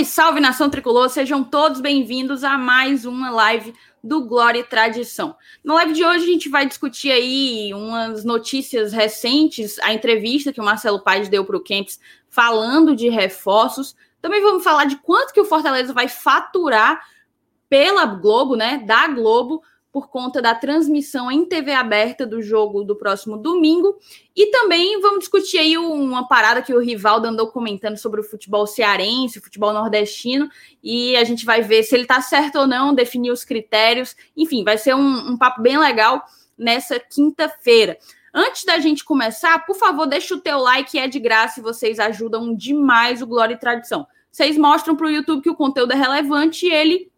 Salve, salve nação tricolor, sejam todos bem-vindos a mais uma live do Glória e Tradição. Na live de hoje a gente vai discutir aí umas notícias recentes, a entrevista que o Marcelo Paes deu para o Camps falando de reforços. Também vamos falar de quanto que o Fortaleza vai faturar pela Globo, né, da Globo, por conta da transmissão em TV aberta do jogo do próximo domingo. E também vamos discutir aí uma parada que o Rivaldo andou comentando sobre o futebol cearense, o futebol nordestino, e a gente vai ver se ele está certo ou não, definir os critérios. Enfim, vai ser um, um papo bem legal nessa quinta-feira. Antes da gente começar, por favor, deixa o teu like, é de graça e vocês ajudam demais o Glória e Tradição. Vocês mostram para o YouTube que o conteúdo é relevante e ele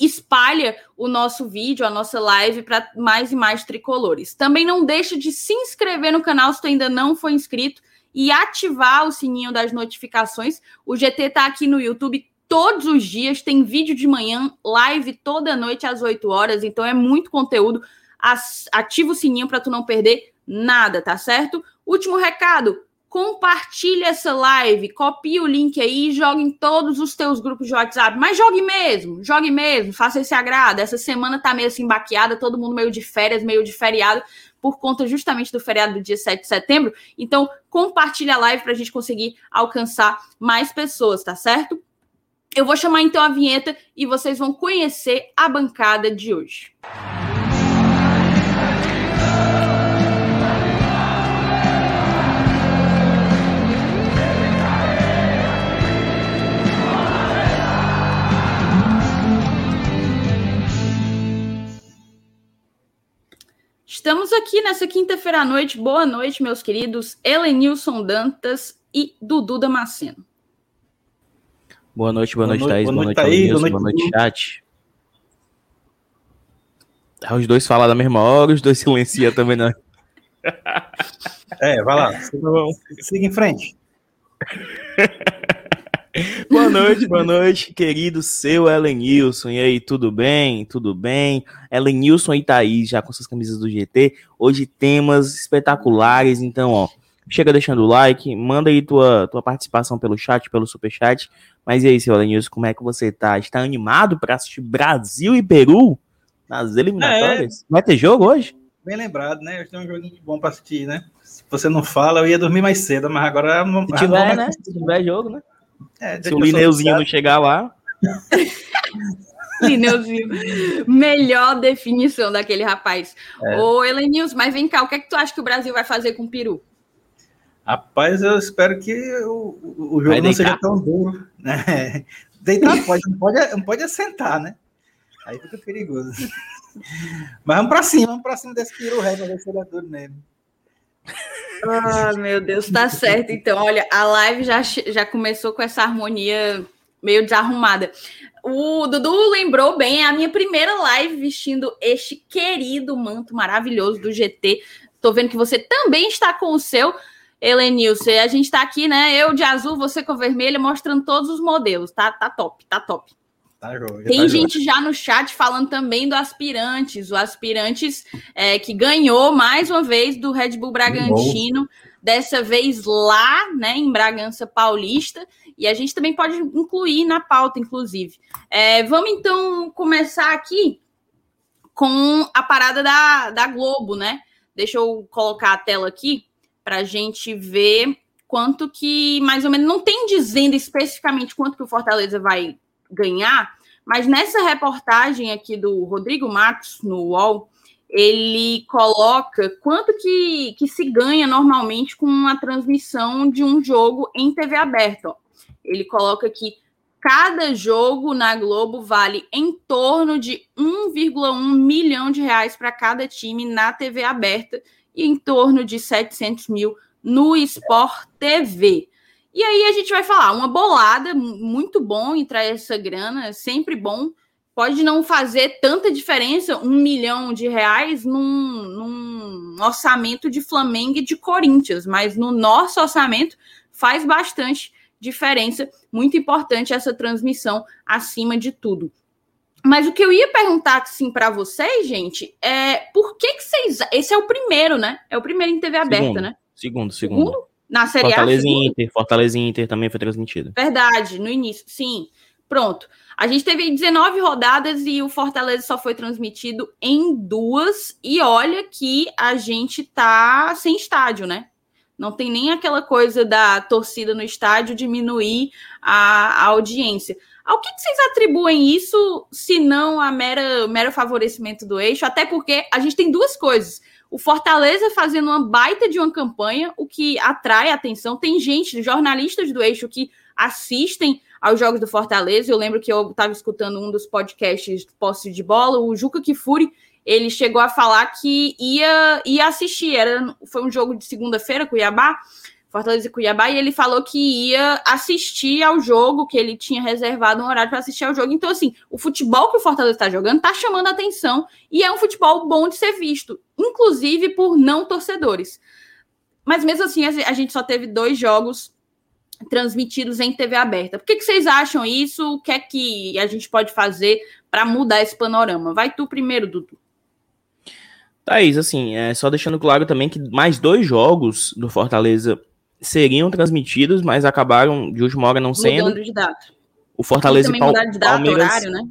espalha o nosso vídeo, a nossa live para mais e mais tricolores. Também não deixa de se inscrever no canal se tu ainda não for inscrito e ativar o sininho das notificações. O GT está aqui no YouTube todos os dias, tem vídeo de manhã, live toda noite às 8 horas, então é muito conteúdo. Ativa o sininho para tu não perder nada, tá certo? Último recado, compartilhe essa live, copie o link aí jogue em todos os teus grupos de WhatsApp. Mas jogue mesmo, jogue mesmo, faça esse agrado. Essa semana tá meio assim baqueada, todo mundo meio de férias, meio de feriado, por conta justamente do feriado do dia 7 de setembro. Então, compartilhe a live para a gente conseguir alcançar mais pessoas, tá certo? Eu vou chamar então a vinheta e vocês vão conhecer a bancada de hoje. Estamos aqui nessa quinta-feira à noite. Boa noite, meus queridos Helenilson Dantas e Dudu Damasceno. Boa noite, boa, boa noite, Thaís. Boa noite, Thaís. Boa noite, boa noite, chat. Os dois falam da mesma hora, os dois silenciam também, né? É, vai lá. Siga em frente. boa noite, boa noite, querido seu Elenilson. E aí, tudo bem? Tudo bem? Elenilson e Thaís, já com suas camisas do GT. Hoje temas espetaculares, então, ó, chega deixando o like, manda aí tua, tua participação pelo chat, pelo superchat. Mas e aí, seu Elenilson, como é que você tá? Está animado para assistir Brasil e Peru nas eliminatórias? É. Vai ter jogo hoje? Bem lembrado, né? Hoje tem um joguinho bom para assistir, né? Se você não fala, eu ia dormir mais cedo, mas agora... Se tiver, né? Se tiver jogo, né? É, Se o Lineuzinho não chegar lá. Lineuzinho. Melhor definição daquele rapaz. É. Ô, Elenils, mas vem cá, o que é que tu acha que o Brasil vai fazer com o Peru? Rapaz, eu espero que o, o jogo não seja tão duro. Né? Deitar pode, não pode, não pode assentar, né? Aí fica perigoso. Mas vamos pra cima, vamos pra cima desse peru ré, pra ver se ele é duro mesmo. Ah, meu Deus, tá certo. Então, olha, a live já, já começou com essa harmonia meio desarrumada. O Dudu lembrou bem, é a minha primeira live vestindo este querido manto maravilhoso do GT. Tô vendo que você também está com o seu, Helenilson. A gente tá aqui, né? Eu de azul, você com vermelho, mostrando todos os modelos. Tá, tá top, tá top. Tá Tem tá gente já no chat falando também do Aspirantes, o Aspirantes é, que ganhou mais uma vez do Red Bull Bragantino, dessa vez lá, né, em Bragança Paulista, e a gente também pode incluir na pauta, inclusive. É, vamos então começar aqui com a parada da, da Globo, né? Deixa eu colocar a tela aqui para a gente ver quanto que, mais ou menos, não tem dizendo especificamente quanto que o Fortaleza vai ganhar, mas nessa reportagem aqui do Rodrigo Matos no UOL, ele coloca quanto que, que se ganha normalmente com a transmissão de um jogo em TV aberta. Ele coloca que cada jogo na Globo vale em torno de 1,1 milhão de reais para cada time na TV aberta e em torno de 700 mil no Sport TV. E aí a gente vai falar, uma bolada, muito bom entrar essa grana, é sempre bom. Pode não fazer tanta diferença, um milhão de reais num, num orçamento de Flamengo e de Corinthians, mas no nosso orçamento faz bastante diferença. Muito importante essa transmissão acima de tudo. Mas o que eu ia perguntar assim para vocês, gente, é por que que vocês. Esse é o primeiro, né? É o primeiro em TV aberta, segundo, né? Segundo, segundo. segundo? Na Série Fortaleza A. Inter, Fortaleza Inter também foi transmitido. Verdade, no início, sim. Pronto. A gente teve 19 rodadas e o Fortaleza só foi transmitido em duas. E olha que a gente tá sem estádio, né? Não tem nem aquela coisa da torcida no estádio diminuir a, a audiência. Ao que, que, vocês atribuem isso, se não a mera, mero favorecimento do eixo? Até porque a gente tem duas coisas. O Fortaleza fazendo uma baita de uma campanha, o que atrai atenção. Tem gente, jornalistas do eixo, que assistem aos jogos do Fortaleza. Eu lembro que eu estava escutando um dos podcasts posse de bola, o Juca Kifuri, ele chegou a falar que ia, ia assistir. Era, foi um jogo de segunda-feira, Cuiabá, Fortaleza e Cuiabá, e ele falou que ia assistir ao jogo, que ele tinha reservado um horário para assistir ao jogo. Então, assim, o futebol que o Fortaleza está jogando está chamando a atenção e é um futebol bom de ser visto, inclusive por não torcedores. Mas mesmo assim, a gente só teve dois jogos transmitidos em TV aberta. Por que, que vocês acham isso? O que é que a gente pode fazer para mudar esse panorama? Vai tu primeiro, Dudu. Thaís, assim, é, só deixando claro também que mais dois jogos do Fortaleza seriam transmitidos, mas acabaram de última hora não sendo. Mudando de data. O Fortaleza e, Pal de data, Palmeiras. Horário, né?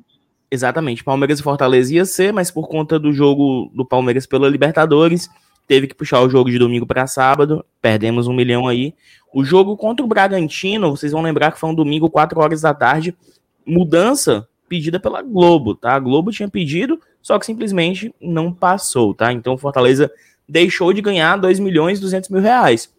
Exatamente, Palmeiras e Fortaleza ia ser, mas por conta do jogo do Palmeiras pela Libertadores, teve que puxar o jogo de domingo para sábado, perdemos um milhão aí. O jogo contra o Bragantino, vocês vão lembrar que foi um domingo, 4 horas da tarde, mudança pedida pela Globo, tá? A Globo tinha pedido, só que simplesmente não passou, tá? Então o Fortaleza deixou de ganhar 2 milhões e 200 mil reais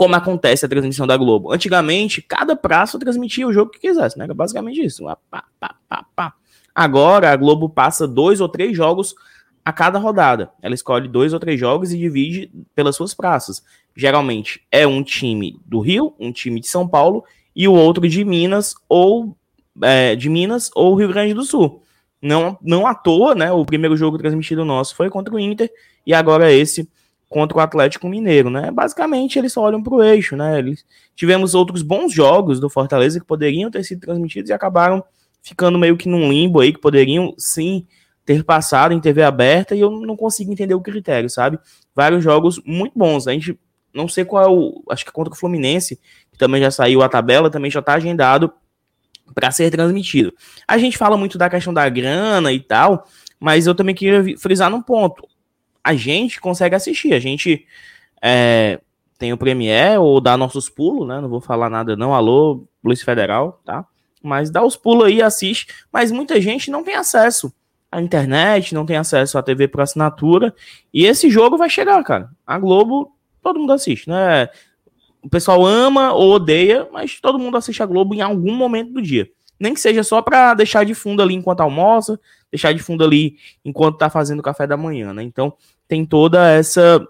como acontece a transmissão da Globo. Antigamente, cada praça transmitia o jogo que quisesse, né? Basicamente isso. Pá, pá, pá, Agora, a Globo passa dois ou três jogos a cada rodada. Ela escolhe dois ou três jogos e divide pelas suas praças. Geralmente é um time do Rio, um time de São Paulo e o outro de Minas ou é, de Minas ou Rio Grande do Sul. Não, não à toa, né? O primeiro jogo transmitido nosso foi contra o Inter e agora esse contra o Atlético Mineiro, né? Basicamente, eles só olham para o eixo, né? Eles... Tivemos outros bons jogos do Fortaleza que poderiam ter sido transmitidos e acabaram ficando meio que num limbo aí, que poderiam sim ter passado em TV aberta e eu não consigo entender o critério, sabe? Vários jogos muito bons. A gente não sei qual é. Acho que contra o Fluminense, que também já saiu a tabela, também já está agendado para ser transmitido. A gente fala muito da questão da grana e tal, mas eu também queria frisar num ponto a gente consegue assistir. A gente é, tem o Premiere ou dá nossos pulos, né? Não vou falar nada não. Alô, Polícia Federal, tá? Mas dá os pulos aí, assiste. Mas muita gente não tem acesso à internet, não tem acesso à TV por assinatura. E esse jogo vai chegar, cara. A Globo, todo mundo assiste, né? O pessoal ama ou odeia, mas todo mundo assiste a Globo em algum momento do dia. Nem que seja só para deixar de fundo ali enquanto almoça, deixar de fundo ali enquanto tá fazendo o café da manhã, né? Então tem toda essa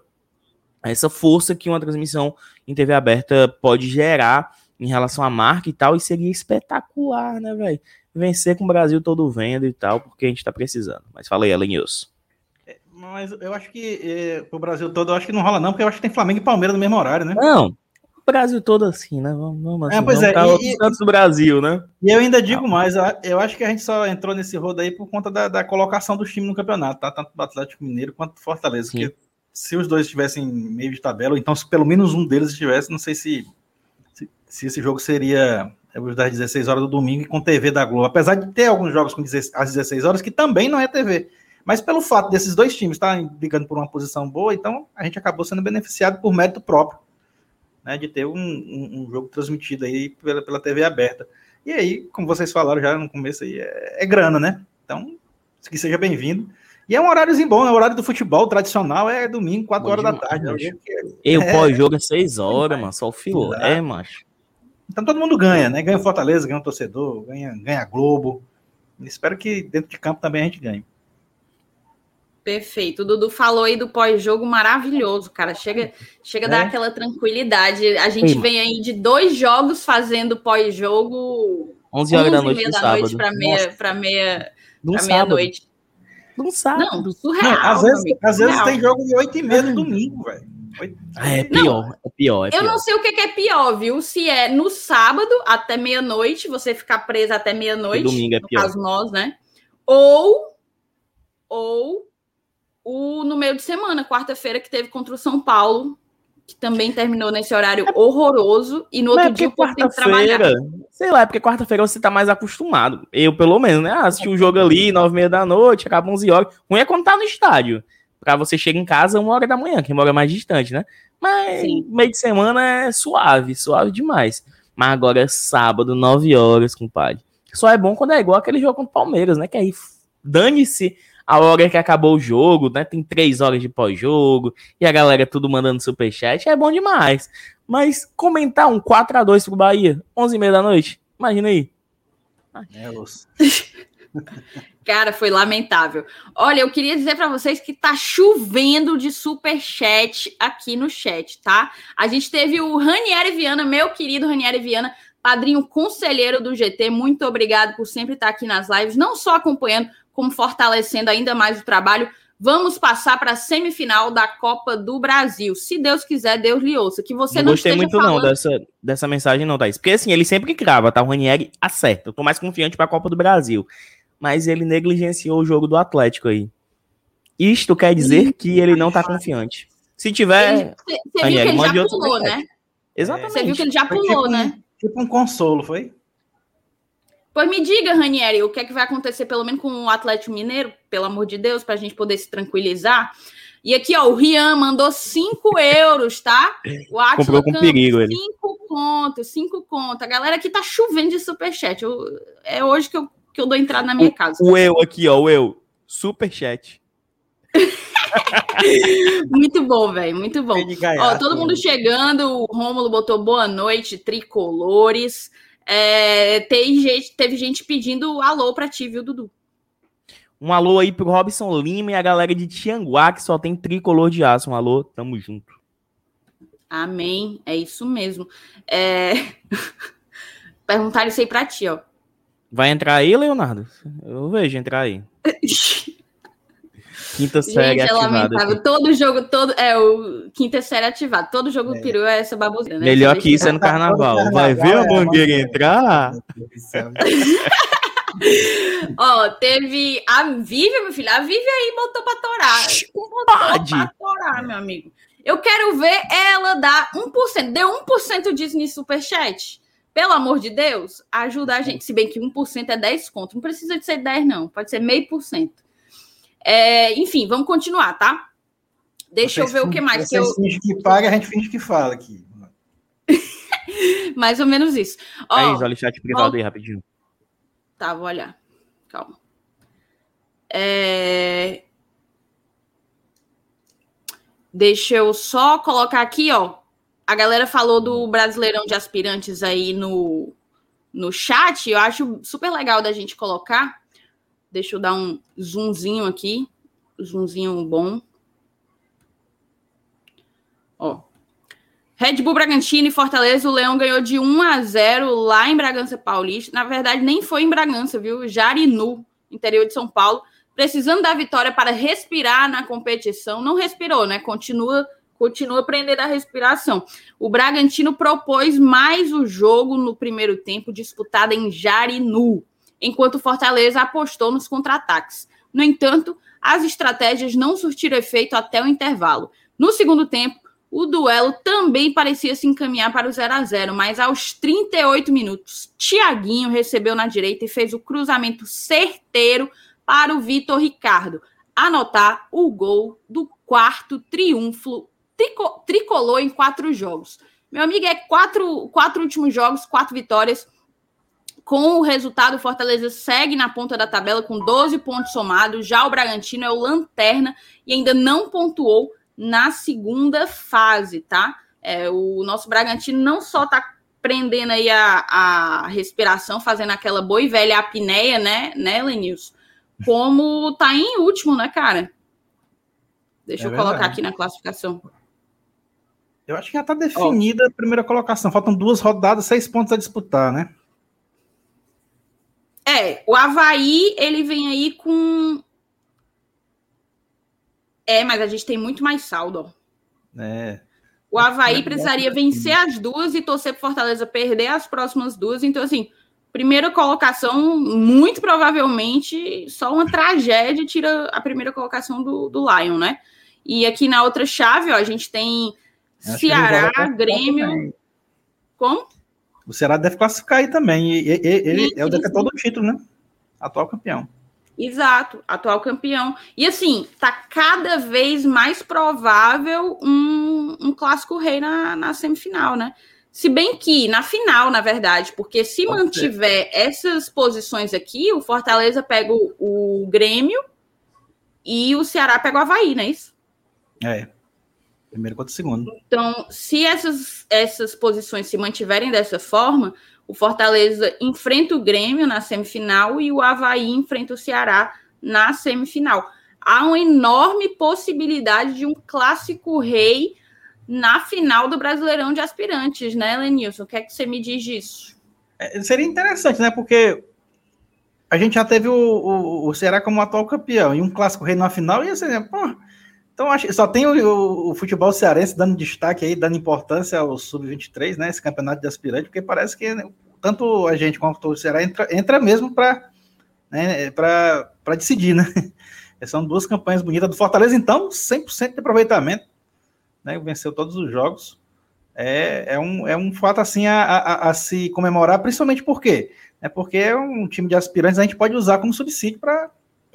essa força que uma transmissão em TV aberta pode gerar em relação à marca e tal, e seria espetacular, né, velho? Vencer com o Brasil todo vendo e tal, porque a gente tá precisando. Mas fala aí, News. É, mas eu acho que é, o Brasil todo, eu acho que não rola não, porque eu acho que tem Flamengo e Palmeiras no mesmo horário, né? Não, Brasil todo assim, né? Vamos, vamos assim, é, pois é, e, e, do Brasil, né? E eu ainda digo mais, eu acho que a gente só entrou nesse rodo aí por conta da, da colocação dos times no campeonato, tá? Tanto do Atlético Mineiro quanto do Fortaleza. Sim. Porque se os dois estivessem meio de tabela, ou então se pelo menos um deles estivesse, não sei se, se, se esse jogo seria das 16 horas do domingo e com TV da Globo. Apesar de ter alguns jogos com às 16 horas, que também não é TV. Mas pelo fato desses dois times estarem brigando por uma posição boa, então a gente acabou sendo beneficiado por mérito próprio né, de ter um, um, um, jogo transmitido aí pela, pela TV aberta. E aí, como vocês falaram já no começo, aí, é, é grana, né? Então, que seja bem-vindo. E é um horáriozinho bom, é o horário do futebol tradicional, é domingo, 4 horas da tarde. Né? E o é, pós-jogo é 6 horas, mano, só o filé, macho. Então todo mundo ganha, né? Ganha o Fortaleza, ganha o torcedor, ganha, ganha a Globo. Espero que dentro de campo também a gente ganhe. Perfeito. O Dudu falou aí do pós-jogo maravilhoso, cara. Chega, chega é. a dar aquela tranquilidade. A gente Sim. vem aí de dois jogos fazendo pós-jogo. 11 horas da noite, da noite para meia, para meia, para meia noite. Não sabe. Não, surreal. Não, às vezes, às vezes tem jogo de 8 e meia no domingo, velho. É pior, não, é pior. É eu não sei o que é pior, viu? Se é no sábado até meia-noite, você ficar preso até meia-noite. Domingo é pior. No caso nós, né? Ou, ou o no meio de semana, quarta-feira, que teve contra o São Paulo, que também terminou nesse horário horroroso, e no outro é dia o povo tem que trabalhar. Sei lá, é porque quarta-feira você tá mais acostumado. Eu, pelo menos, né? Assistir o jogo ali, nove e meia da noite, acaba 11 horas. Ruim é quando tá no estádio. Pra você chegar em casa uma hora da manhã, quem mora mais distante, né? Mas Sim. meio de semana é suave, suave demais. Mas agora é sábado, 9 horas, compadre. Só é bom quando é igual aquele jogo contra o Palmeiras, né? Que aí dane-se a hora que acabou o jogo, né? Tem três horas de pós-jogo e a galera tudo mandando superchat. É bom demais. Mas comentar um 4 a 2 pro Bahia, 11 e meia da noite, imagina aí. É, Cara, foi lamentável. Olha, eu queria dizer para vocês que tá chovendo de super chat aqui no chat, tá? A gente teve o Ranieri Viana, meu querido Ranieri Viana, padrinho conselheiro do GT. Muito obrigado por sempre estar aqui nas lives, não só acompanhando, como fortalecendo ainda mais o trabalho. Vamos passar para a semifinal da Copa do Brasil. Se Deus quiser, Deus lhe ouça. Que você não, não gostei muito falando... não dessa, dessa mensagem não, Thaís. Porque assim, ele sempre crava, tá? O Ranieri acerta. Eu tô mais confiante para a Copa do Brasil mas ele negligenciou o jogo do Atlético aí. Isto quer dizer que ele não tá confiante. Se tiver. Você viu que ele já pulou, né? Exatamente. Você viu que ele já pulou, tipo né? tipo um consolo, foi? Pois me diga, Ranieri, o que é que vai acontecer, pelo menos com o Atlético Mineiro, pelo amor de Deus, para a gente poder se tranquilizar. E aqui, ó, o Rian mandou 5 euros, tá? O Comprou com perigo ele. 5 contos, 5 contos. A galera aqui tá chovendo de superchat. Eu, é hoje que eu que eu dou entrada na minha casa. O eu aqui, ó, o eu. Super chat. muito bom, velho, muito bom. Ó, todo mundo chegando, o Rômulo botou boa noite, tricolores. É, tem gente, teve gente pedindo alô pra ti, viu, Dudu? Um alô aí pro Robson Lima e a galera de Tianguá, que só tem tricolor de aço. Um alô, tamo junto. Amém, é isso mesmo. É... Perguntaram isso aí pra ti, ó. Vai entrar aí, Leonardo? Eu vejo entrar aí. Quinta série Gente, é lamentável. Todo jogo, todo. É, o quinta série ativado. Todo jogo é. peru é essa baboseira, né? Melhor que isso é no carnaval. Vai ver a mangueira entrar? Ó, teve a Vivian, meu filho. A Vivian aí botou pra torar. Botou pra torar, meu amigo. Eu quero ver ela dar 1%. Deu 1% disso no Superchat. Pelo amor de Deus, ajuda a gente. Se bem que 1% é 10 conto. Não precisa de ser 10, não. Pode ser meio por cento. É, enfim, vamos continuar, tá? Deixa vocês eu ver o que mais. Vocês que eu... fingem que paga, a gente finge que fala aqui. mais ou menos isso. Ó, é isso, olha o chat privado ó... aí rapidinho. Tá, vou olhar. Calma. É... Deixa eu só colocar aqui, ó. A galera falou do Brasileirão de Aspirantes aí no, no chat. Eu acho super legal da gente colocar. Deixa eu dar um zoomzinho aqui. Zoomzinho bom. Ó. Red Bull Bragantino e Fortaleza, o Leão ganhou de 1 a 0 lá em Bragança Paulista. Na verdade, nem foi em Bragança, viu? Jarinu, interior de São Paulo. Precisando da vitória para respirar na competição. Não respirou, né? Continua continua prendendo a respiração. O Bragantino propôs mais o jogo no primeiro tempo, disputado em Jarinu, enquanto Fortaleza apostou nos contra-ataques. No entanto, as estratégias não surtiram efeito até o intervalo. No segundo tempo, o duelo também parecia se encaminhar para o 0 a 0 mas aos 38 minutos, Thiaguinho recebeu na direita e fez o cruzamento certeiro para o Vitor Ricardo anotar o gol do quarto triunfo trico, tricolou em quatro jogos. Meu amigo, é quatro, quatro últimos jogos, quatro vitórias. Com o resultado, o Fortaleza segue na ponta da tabela com 12 pontos somados. Já o Bragantino é o lanterna e ainda não pontuou na segunda fase, tá? É, o nosso Bragantino não só tá prendendo aí a, a respiração, fazendo aquela boa e velha apneia, né, né, Lenils? Como tá em último, né, cara? Deixa é eu verdade. colocar aqui na classificação. Eu acho que já está definida oh. a primeira colocação. Faltam duas rodadas, seis pontos a disputar, né? É, o Havaí, ele vem aí com. É, mas a gente tem muito mais saldo, ó. É. O Havaí precisaria vencer as duas e torcer para Fortaleza perder as próximas duas. Então, assim, primeira colocação, muito provavelmente, só uma tragédia tira a primeira colocação do, do Lion, né? E aqui na outra chave, ó, a gente tem Ceará, Grêmio. Como? O Ceará deve classificar aí também. E, e, ele sim, é o detentor do título, né? Atual campeão. Exato, atual campeão. E assim, tá cada vez mais provável um, um clássico rei na, na semifinal, né? Se bem que na final, na verdade, porque se Pode mantiver ser. essas posições aqui, o Fortaleza pega o, o, Grêmio e o Ceará pega o Havaí, não é isso? É. Primeiro contra o segundo. Então, se essas, essas posições se mantiverem dessa forma, o Fortaleza enfrenta o Grêmio na semifinal e o Havaí enfrenta o Ceará na semifinal. Há uma enorme possibilidade de um clássico rei na final do Brasileirão de Aspirantes, né, Lenilson? O que é que você me diz disso? É, seria interessante, né? Porque a gente já teve o, o, o Ceará como atual campeão e um clássico rei na final, e assim, né? Pô, então acho, só tem o, o, futebol cearense dando destaque aí, dando importância ao Sub-23, né? Esse campeonato de aspirante, porque parece que né, tanto a gente quanto o Ceará entra, entra mesmo para né, decidir, né? São duas campanhas bonitas do Fortaleza, então, 100% de aproveitamento né, venceu todos os jogos. É, é, um, é um fato assim a, a, a se comemorar, principalmente porque é porque é um time de aspirantes a gente pode usar como subsídio para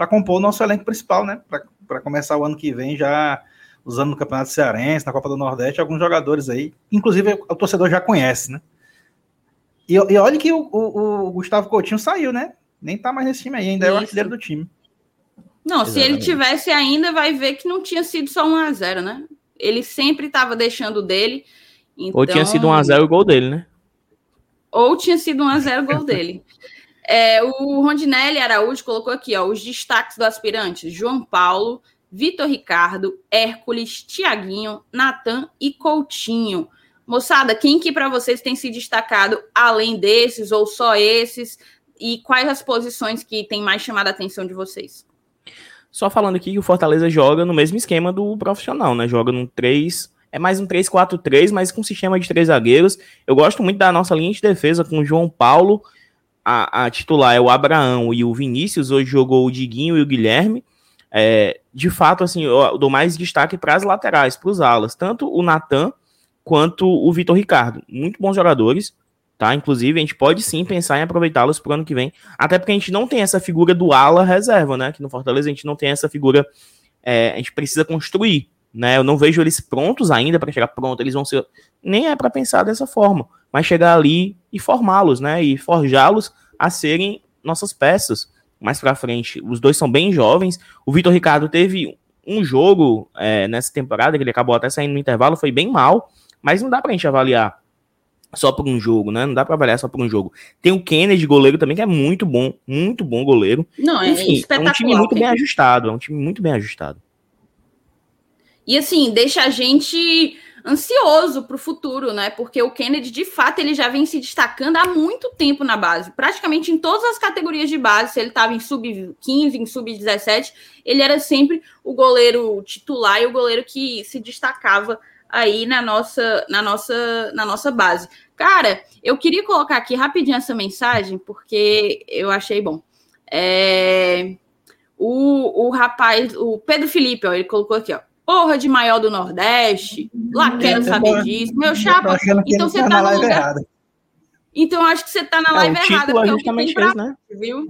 compor o nosso elenco principal, né? Para começar o ano que vem já usando no Campeonato Cearense, na Copa do Nordeste, alguns jogadores aí, inclusive o torcedor já conhece, né? E, e olha que o, o, o, Gustavo Coutinho saiu, né? Nem tá mais nesse time aí, ainda Isso. é o artilheiro do time. Não, Exatamente. se ele tivesse ainda, vai ver que não tinha sido só 1 a 0 né? ele sempre estava deixando dele. Então... Ou tinha sido 1x0 o gol dele, né? Ou tinha sido 1x0 o gol dele. É, o Rondinelli Araújo colocou aqui ó, os destaques do aspirante: João Paulo, Vitor Ricardo, Hércules, Tiaguinho, Natan e Coutinho. Moçada, quem que para vocês tem se destacado além desses ou só esses? E quais as posições que tem mais chamado a atenção de vocês? Só falando aqui que o Fortaleza joga no mesmo esquema do profissional, né? Joga num 3, é mais um 3-4-3, mas com sistema de três zagueiros. Eu gosto muito da nossa linha de defesa com o João Paulo, a, a titular é o Abraão e o Vinícius, hoje jogou o Diguinho e o Guilherme. É, de fato, assim, eu dou mais destaque para as laterais, para os alas, tanto o Natan quanto o Vitor Ricardo. Muito bons jogadores tá? Inclusive, a gente pode sim pensar em aproveitá-los para o ano que vem, até porque a gente não tem essa figura do ala reserva, né? Aqui no Fortaleza a gente não tem essa figura, é, a gente precisa construir, né? Eu não vejo eles prontos ainda para chegar pronto, eles vão ser, nem é para pensar dessa forma, mas chegar ali e formá-los, né? E forjá-los a serem nossas peças mais para frente. Os dois são bem jovens. O Vitor Ricardo teve um jogo é, nessa temporada que ele acabou até saindo no intervalo, foi bem mal, mas não dá para a gente avaliar só por um jogo, né? Não dá para avaliar só por um jogo. Tem o Kennedy, goleiro também, que é muito bom, muito bom goleiro. Não, é Enfim, é um time muito bem ajustado, é um time muito bem ajustado. E assim, deixa a gente ansioso para o futuro, né? Porque o Kennedy, de fato, ele já vem se destacando há muito tempo na base, praticamente em todas as categorias de base. Se ele estava em sub-15, em sub-17, ele era sempre o goleiro titular e o goleiro que se destacava aí na nossa, na nossa, na nossa base. Cara, eu queria colocar aqui rapidinho essa mensagem, porque eu achei bom. É, o, o rapaz, o Pedro Felipe, ó, ele colocou aqui, ó. Porra de maior do Nordeste. Lá quero saber disso. Meu chapa, então você tá, tá no lugar. Errada. Então acho que você tá na é, live é, errada, porque é o que tem pra né? hoje, viu?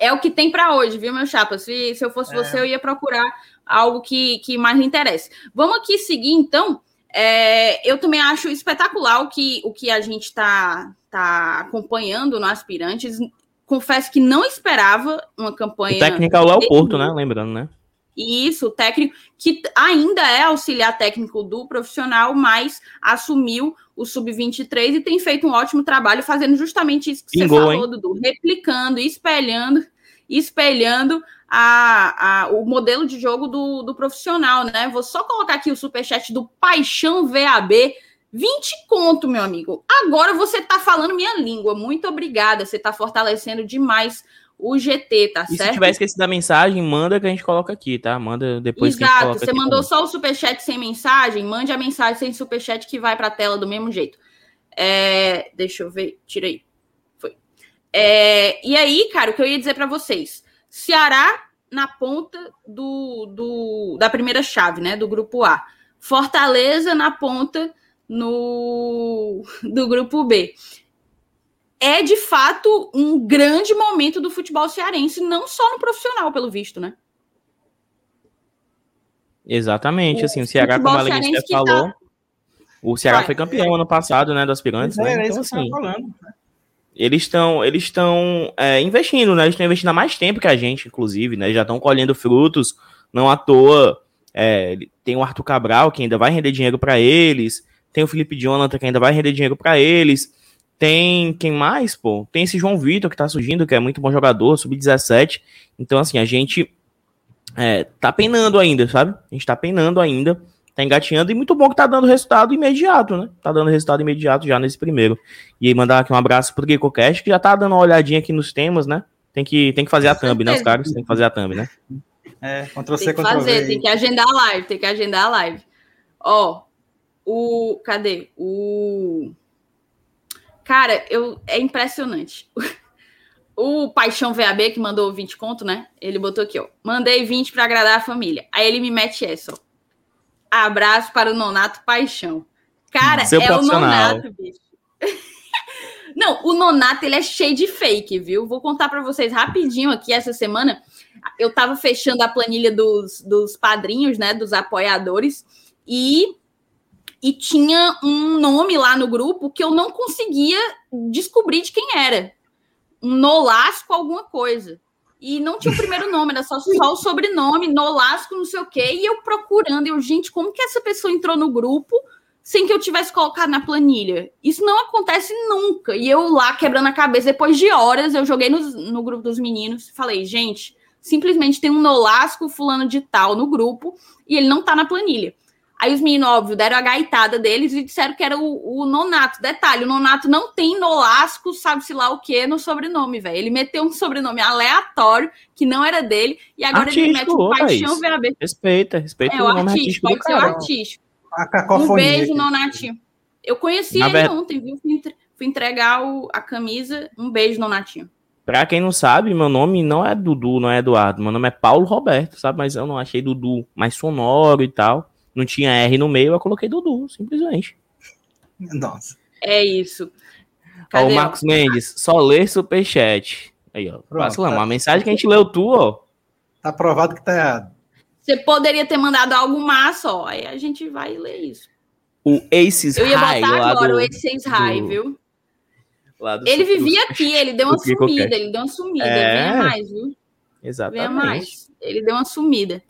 É o que tem para hoje, viu, meu chapa? Se, se eu fosse é. você, eu ia procurar algo que, que mais lhe interesse. Vamos aqui seguir, então. É, eu também acho espetacular o que, o que a gente está tá acompanhando no Aspirantes. Confesso que não esperava uma campanha. O técnico é o Léo Porto, né? Lembrando, né? Isso, o técnico que ainda é auxiliar técnico do profissional, mas assumiu o sub-23 e tem feito um ótimo trabalho fazendo justamente isso que Pingou, você falou, hein? Dudu, replicando, espelhando, espelhando a, a, o modelo de jogo do, do profissional, né? Vou só colocar aqui o superchat do Paixão VAB. 20 conto, meu amigo. Agora você tá falando minha língua. Muito obrigada. Você tá fortalecendo demais o GT, tá e certo? se tiver esquecido da mensagem, manda que a gente coloca aqui, tá? Manda depois Exato. Você mandou só o superchat sem mensagem? Mande a mensagem sem superchat que vai pra tela do mesmo jeito. É... Deixa eu ver. Tirei. Foi. É... E aí, cara, o que eu ia dizer para vocês? Ceará na ponta do, do, da primeira chave, né? Do grupo A. Fortaleza na ponta no do grupo B. É de fato um grande momento do futebol cearense, não só no profissional, pelo visto, né? Exatamente, o assim, o Ceará, como a Lenícia falou, tá... o Ceará Vai. foi campeão ano passado, né, do aspirantes, né? Então, assim, falando, eles estão eles estão é, investindo, né? Eles estão investindo há mais tempo que a gente, inclusive, né? Já estão colhendo frutos, não à toa. É, tem o Arthur Cabral, que ainda vai render dinheiro para eles. Tem o Felipe Jonathan, que ainda vai render dinheiro para eles. Tem quem mais, pô? Tem esse João Vitor que tá surgindo, que é muito bom jogador, sub-17. Então, assim, a gente é, tá penando ainda, sabe? A gente tá penando ainda tá engatinhando e muito bom que tá dando resultado imediato, né? Tá dando resultado imediato já nesse primeiro. E aí mandar aqui um abraço pro GekoCast, que já tá dando uma olhadinha aqui nos temas, né? Tem que, tem que fazer a thumb, né? Os caras tem que fazer a thumb, né? É, Ctrl C, tem que fazer, tem que agendar a live, tem que agendar a live. Ó, o... Cadê? O... Cara, eu, é impressionante. O Paixão VAB, que mandou 20 conto, né? Ele botou aqui, ó. Mandei 20 para agradar a família. Aí ele me mete essa, ó. Abraço para o Nonato Paixão. Cara, Seu é o Nonato, bicho. Não, o Nonato ele é cheio de fake, viu? Vou contar para vocês rapidinho aqui essa semana. Eu tava fechando a planilha dos, dos padrinhos, né? Dos apoiadores, e, e tinha um nome lá no grupo que eu não conseguia descobrir de quem era. Um Nolasco alguma coisa. E não tinha o primeiro nome, era só, só o sobrenome, Nolasco, não sei o quê. E eu procurando, eu, gente, como que essa pessoa entrou no grupo sem que eu tivesse colocado na planilha? Isso não acontece nunca. E eu lá quebrando a cabeça, depois de horas, eu joguei no, no grupo dos meninos, falei, gente, simplesmente tem um Nolasco fulano de tal no grupo e ele não tá na planilha. Aí os meninos, óbvio, deram a gaitada deles e disseram que era o, o Nonato. Detalhe, o Nonato não tem Nolasco, sabe-se lá o que, no sobrenome, velho. Ele meteu um sobrenome aleatório, que não era dele, e agora artístico, ele mete um paixão VAB. Respeita, respeita é, o, nome artístico. Pode ser o artístico. Um beijo, Nonatinho. Eu conheci Na ele ver... ontem, viu? Fui entregar o, a camisa. Um beijo, Nonatinho. Pra quem não sabe, meu nome não é Dudu, não é Eduardo. Meu nome é Paulo Roberto, sabe? Mas eu não achei Dudu mais sonoro e tal não tinha R no meio, eu coloquei Dudu, simplesmente. Nossa. É isso. Ó, o Marcos Mendes, só ler superchat. Aí, ó. Pronto, tá. uma mensagem que a gente leu tu, ó. Tá provado que tá errado. Você poderia ter mandado algo massa, ó. Aí a gente vai ler isso. O Aces Eu ia High, botar agora do, o Aces High, do, viu? ele do, vivia aqui, ele deu uma sumida, ele deu uma sumida. É... Venha mais, viu? Exatamente. Venha mais. Ele deu uma sumida.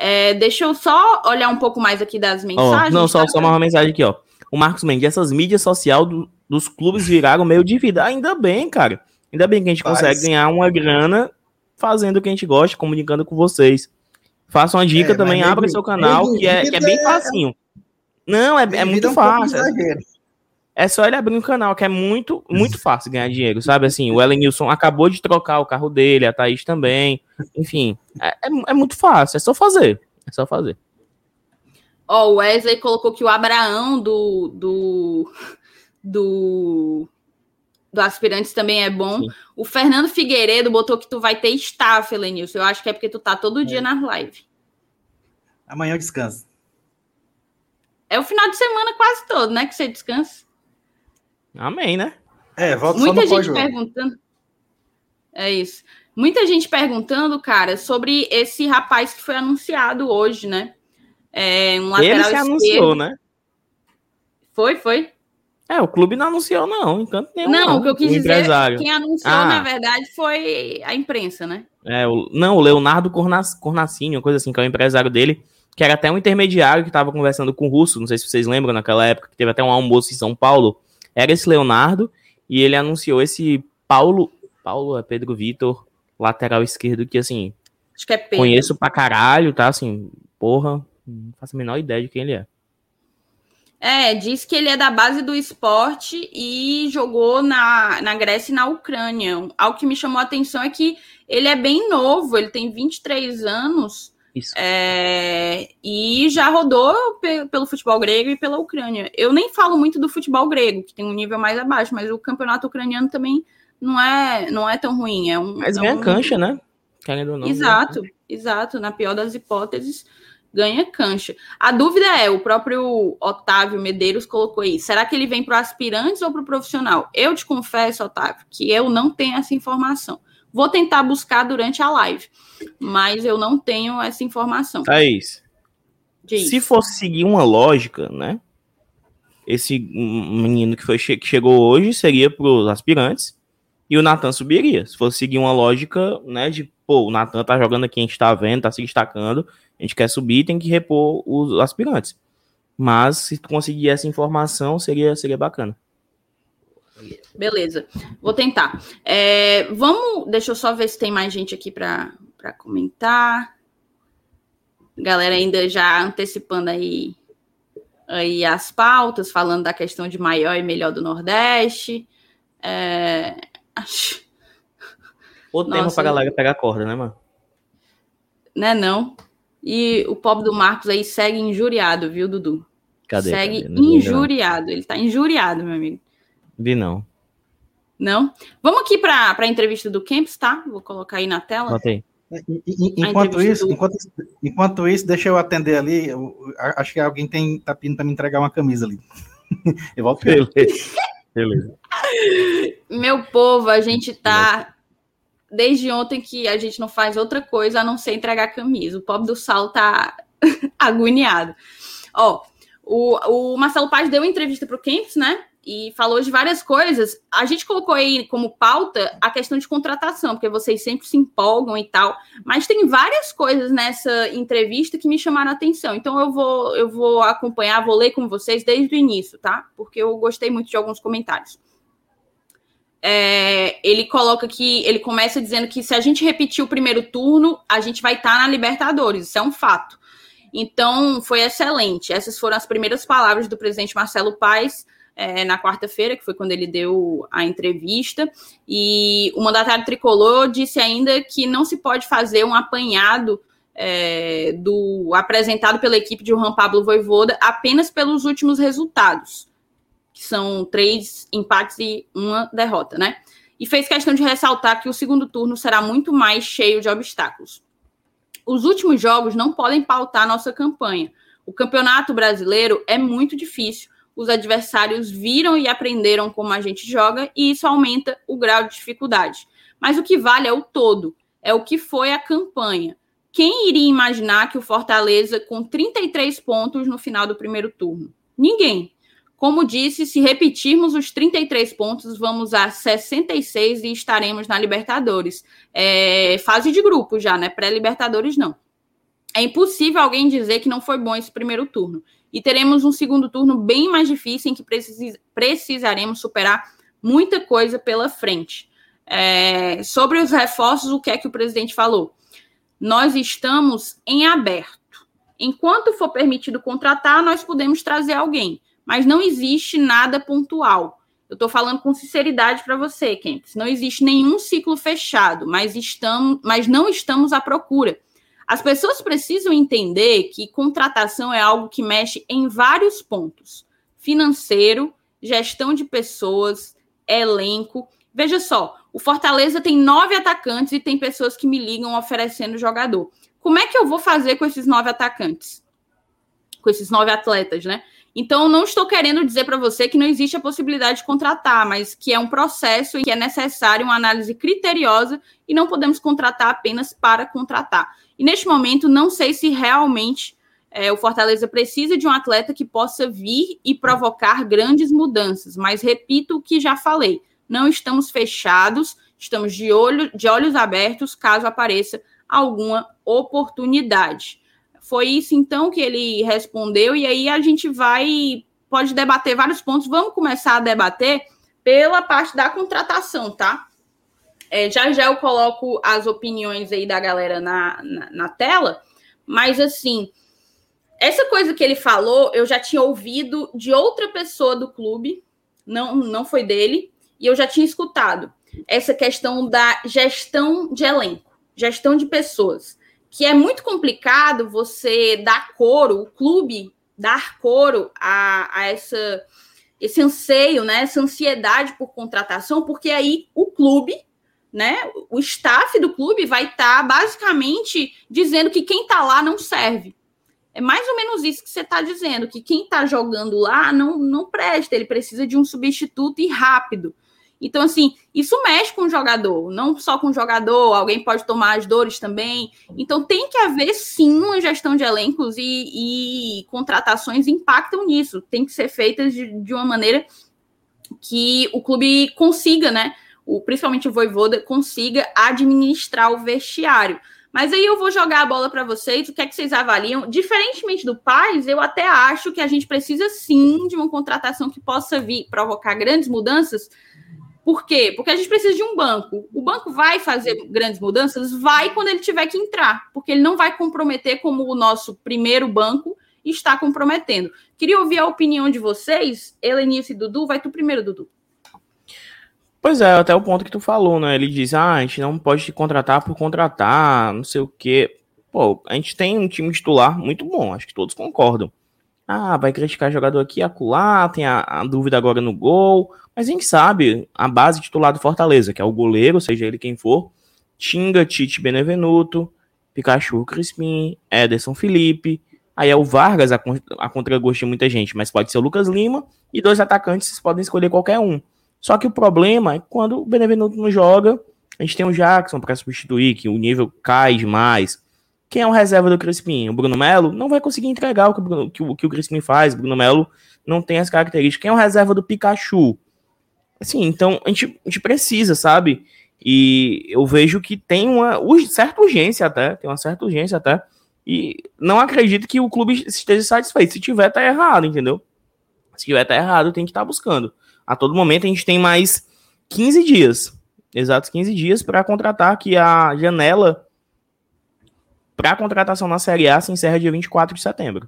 É, deixa eu só olhar um pouco mais aqui das mensagens. Oh, não, só, tá? só uma mensagem aqui, ó. O Marcos Mendes, essas mídias sociais do, dos clubes viraram meio de vida. Ainda bem, cara. Ainda bem que a gente Faz. consegue ganhar uma grana fazendo o que a gente gosta, comunicando com vocês. Faça uma dica é, também, abra seu canal, que é, que é bem é facinho. Não, é, é muito fácil. É só ele abrir um canal, que é muito, muito fácil ganhar dinheiro, sabe? Assim, o Elenilson acabou de trocar o carro dele, a Thaís também. Enfim, é, é, é muito fácil, é só fazer. É só fazer. Ó, oh, o Wesley colocou que o Abraão do, do, do, do Aspirantes também é bom. Sim. O Fernando Figueiredo botou que tu vai ter staff, Elenilson. Eu acho que é porque tu tá todo dia é. nas lives. Amanhã eu descanso. É o final de semana quase todo, né? Que você descansa. Amém, né? É, volta Muita gente perguntando. É isso. Muita gente perguntando, cara, sobre esse rapaz que foi anunciado hoje, né? É, um lateral Ele se esquerdo. anunciou, né? Foi, foi. É, o clube não anunciou, não, enquanto nenhum. Não, não, o que eu quis dizer é empresário. quem anunciou, ah. na verdade, foi a imprensa, né? É, o, não, o Leonardo Cornac, Cornacini, uma coisa assim, que é o empresário dele, que era até um intermediário que estava conversando com o Russo, não sei se vocês lembram, naquela época, que teve até um almoço em São Paulo, era esse Leonardo, e ele anunciou esse Paulo, Paulo é Pedro Vitor, lateral esquerdo, que assim, Acho que é Pedro. conheço pra caralho, tá? Assim, porra, não faço a menor ideia de quem ele é. É, diz que ele é da base do esporte e jogou na, na Grécia e na Ucrânia. Algo que me chamou a atenção é que ele é bem novo, ele tem 23 anos isso. É, e já rodou pelo futebol grego e pela Ucrânia. Eu nem falo muito do futebol grego, que tem um nível mais abaixo, mas o campeonato ucraniano também não é, não é tão ruim. É um, mas é ganha um... cancha, né? Querendo ou não. Exato, exato. Na pior das hipóteses, ganha cancha. A dúvida é, o próprio Otávio Medeiros colocou aí, será que ele vem para aspirantes ou para o profissional? Eu te confesso, Otávio, que eu não tenho essa informação. Vou tentar buscar durante a live, mas eu não tenho essa informação. Thaís, Diz. se fosse seguir uma lógica, né? Esse menino que, foi, que chegou hoje seria para os aspirantes e o Natan subiria. Se fosse seguir uma lógica, né, de, pô, o Natan tá jogando aqui, a gente tá vendo, tá se destacando, a gente quer subir, tem que repor os aspirantes. Mas se tu conseguir essa informação, seria, seria bacana. Beleza, vou tentar. É, vamos, deixa eu só ver se tem mais gente aqui para comentar. Galera ainda já antecipando aí, aí as pautas, falando da questão de maior e melhor do Nordeste. É, acho... O tema pra galera pegar corda, né, mano? Né, não. E o pobre do Marcos aí segue injuriado, viu, Dudu? Cadê? Segue cadê? injuriado. Ele tá injuriado, meu amigo. Vi não. Não? Vamos aqui para a entrevista do Kempis, tá? Vou colocar aí na tela. Botei. Enquanto isso, do... enquanto, enquanto isso, deixa eu atender ali. Eu, acho que alguém tem, tá pedindo para me entregar uma camisa ali. eu volto. Beleza. Beleza. Meu povo, a gente tá desde ontem que a gente não faz outra coisa a não ser entregar camisa. O pobre do Sal tá agoniado. Ó, o, o Marcelo Paz deu entrevista para o Kempis, né? E falou de várias coisas. A gente colocou aí como pauta a questão de contratação, porque vocês sempre se empolgam e tal. Mas tem várias coisas nessa entrevista que me chamaram a atenção. Então eu vou, eu vou acompanhar, vou ler com vocês desde o início, tá? Porque eu gostei muito de alguns comentários. É, ele coloca que ele começa dizendo que se a gente repetir o primeiro turno, a gente vai estar tá na Libertadores. Isso é um fato. Então, foi excelente. Essas foram as primeiras palavras do presidente Marcelo Paes é, na quarta-feira, que foi quando ele deu a entrevista. E o mandatário tricolor disse ainda que não se pode fazer um apanhado é, do apresentado pela equipe de Juan Pablo Voivoda apenas pelos últimos resultados que são três empates e uma derrota, né? E fez questão de ressaltar que o segundo turno será muito mais cheio de obstáculos. Os últimos jogos não podem pautar nossa campanha. O campeonato brasileiro é muito difícil. Os adversários viram e aprenderam como a gente joga e isso aumenta o grau de dificuldade. Mas o que vale é o todo, é o que foi a campanha. Quem iria imaginar que o Fortaleza, com 33 pontos no final do primeiro turno? Ninguém. Como disse, se repetirmos os 33 pontos, vamos a 66 e estaremos na Libertadores. É, fase de grupo já, né? Pré-Libertadores não. É impossível alguém dizer que não foi bom esse primeiro turno. E teremos um segundo turno bem mais difícil, em que precis precisaremos superar muita coisa pela frente. É, sobre os reforços, o que é que o presidente falou? Nós estamos em aberto. Enquanto for permitido contratar, nós podemos trazer alguém mas não existe nada pontual. Eu estou falando com sinceridade para você, Kempis. Não existe nenhum ciclo fechado, mas, estamos, mas não estamos à procura. As pessoas precisam entender que contratação é algo que mexe em vários pontos: financeiro, gestão de pessoas, elenco. Veja só, o Fortaleza tem nove atacantes e tem pessoas que me ligam oferecendo jogador. Como é que eu vou fazer com esses nove atacantes? Com esses nove atletas, né? Então, não estou querendo dizer para você que não existe a possibilidade de contratar, mas que é um processo em que é necessário uma análise criteriosa e não podemos contratar apenas para contratar. E neste momento, não sei se realmente é, o Fortaleza precisa de um atleta que possa vir e provocar grandes mudanças, mas repito o que já falei: não estamos fechados, estamos de, olho, de olhos abertos caso apareça alguma oportunidade. Foi isso então que ele respondeu, e aí a gente vai, pode debater vários pontos. Vamos começar a debater pela parte da contratação, tá? É, já já eu coloco as opiniões aí da galera na, na, na tela, mas assim, essa coisa que ele falou, eu já tinha ouvido de outra pessoa do clube, não, não foi dele, e eu já tinha escutado essa questão da gestão de elenco, gestão de pessoas que é muito complicado você dar coro, o clube dar coro a, a essa, esse anseio, né, essa ansiedade por contratação, porque aí o clube, né, o staff do clube vai estar tá basicamente dizendo que quem está lá não serve. É mais ou menos isso que você está dizendo, que quem está jogando lá não, não presta, ele precisa de um substituto e rápido. Então, assim, isso mexe com o jogador, não só com o jogador, alguém pode tomar as dores também. Então, tem que haver sim uma gestão de elencos e, e contratações impactam nisso. Tem que ser feitas de, de, uma maneira que o clube consiga, né? O, principalmente o Voivoda, consiga administrar o vestiário. Mas aí eu vou jogar a bola para vocês, o que é que vocês avaliam? Diferentemente do Paz, eu até acho que a gente precisa sim de uma contratação que possa vir provocar grandes mudanças, por quê? Porque a gente precisa de um banco. O banco vai fazer grandes mudanças? Vai quando ele tiver que entrar, porque ele não vai comprometer como o nosso primeiro banco está comprometendo. Queria ouvir a opinião de vocês. Helenice e Dudu, vai tu primeiro, Dudu. Pois é, até o ponto que tu falou, né? Ele diz, ah, a gente não pode contratar por contratar, não sei o quê. Pô, a gente tem um time titular muito bom, acho que todos concordam. Ah, vai criticar jogador aqui, acolá, tem a, a dúvida agora no gol. Mas a gente sabe, a base titular do Fortaleza, que é o goleiro, seja ele quem for, Tinga, Tite Benevenuto, Pikachu Crispim, Ederson Felipe, aí é o Vargas, a, a contragosto de muita gente, mas pode ser o Lucas Lima, e dois atacantes, vocês podem escolher qualquer um. Só que o problema é quando o Benevenuto não joga, a gente tem o Jackson para substituir, que o nível cai demais. Quem é o reserva do Crispim? O Bruno Melo não vai conseguir entregar o que o, Bruno, que o, que o Crispim faz. O Bruno Melo não tem as características. Quem é o reserva do Pikachu? Assim, então a gente, a gente precisa, sabe? E eu vejo que tem uma certa urgência até, tem uma certa urgência até. E não acredito que o clube esteja satisfeito. Se tiver, tá errado, entendeu? Se tiver, tá errado, tem que estar tá buscando. A todo momento a gente tem mais 15 dias, exatos 15 dias, para contratar que a janela para contratação na Série A se encerra dia 24 de setembro.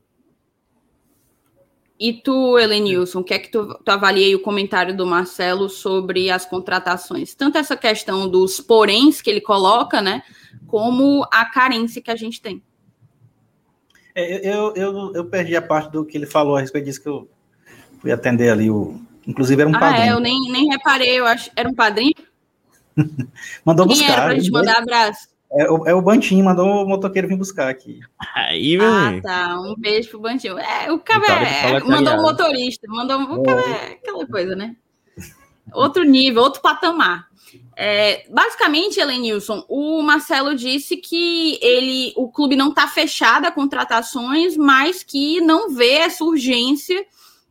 E tu, Helenilson, o que é que tu, tu avalia o comentário do Marcelo sobre as contratações? Tanto essa questão dos poréns que ele coloca, né? Como a carência que a gente tem. É, eu, eu, eu perdi a parte do que ele falou a respeito disso que eu fui atender ali. O, inclusive era um ah, padrinho. Ah, é, eu nem, nem reparei, eu acho. Era um padrinho? Mandou Quem buscar. Era pra gente mandar abraço? É, o, é o Bantinho, mandou o motoqueiro vir buscar aqui. Aí, Ah, tá. Um beijo pro Bantinho. É, o é, mandou o motorista, mandou o é aquela coisa, né? Outro nível, outro patamar. É, basicamente, Helenilson, o Marcelo disse que ele, o clube não está fechado a contratações, mas que não vê essa urgência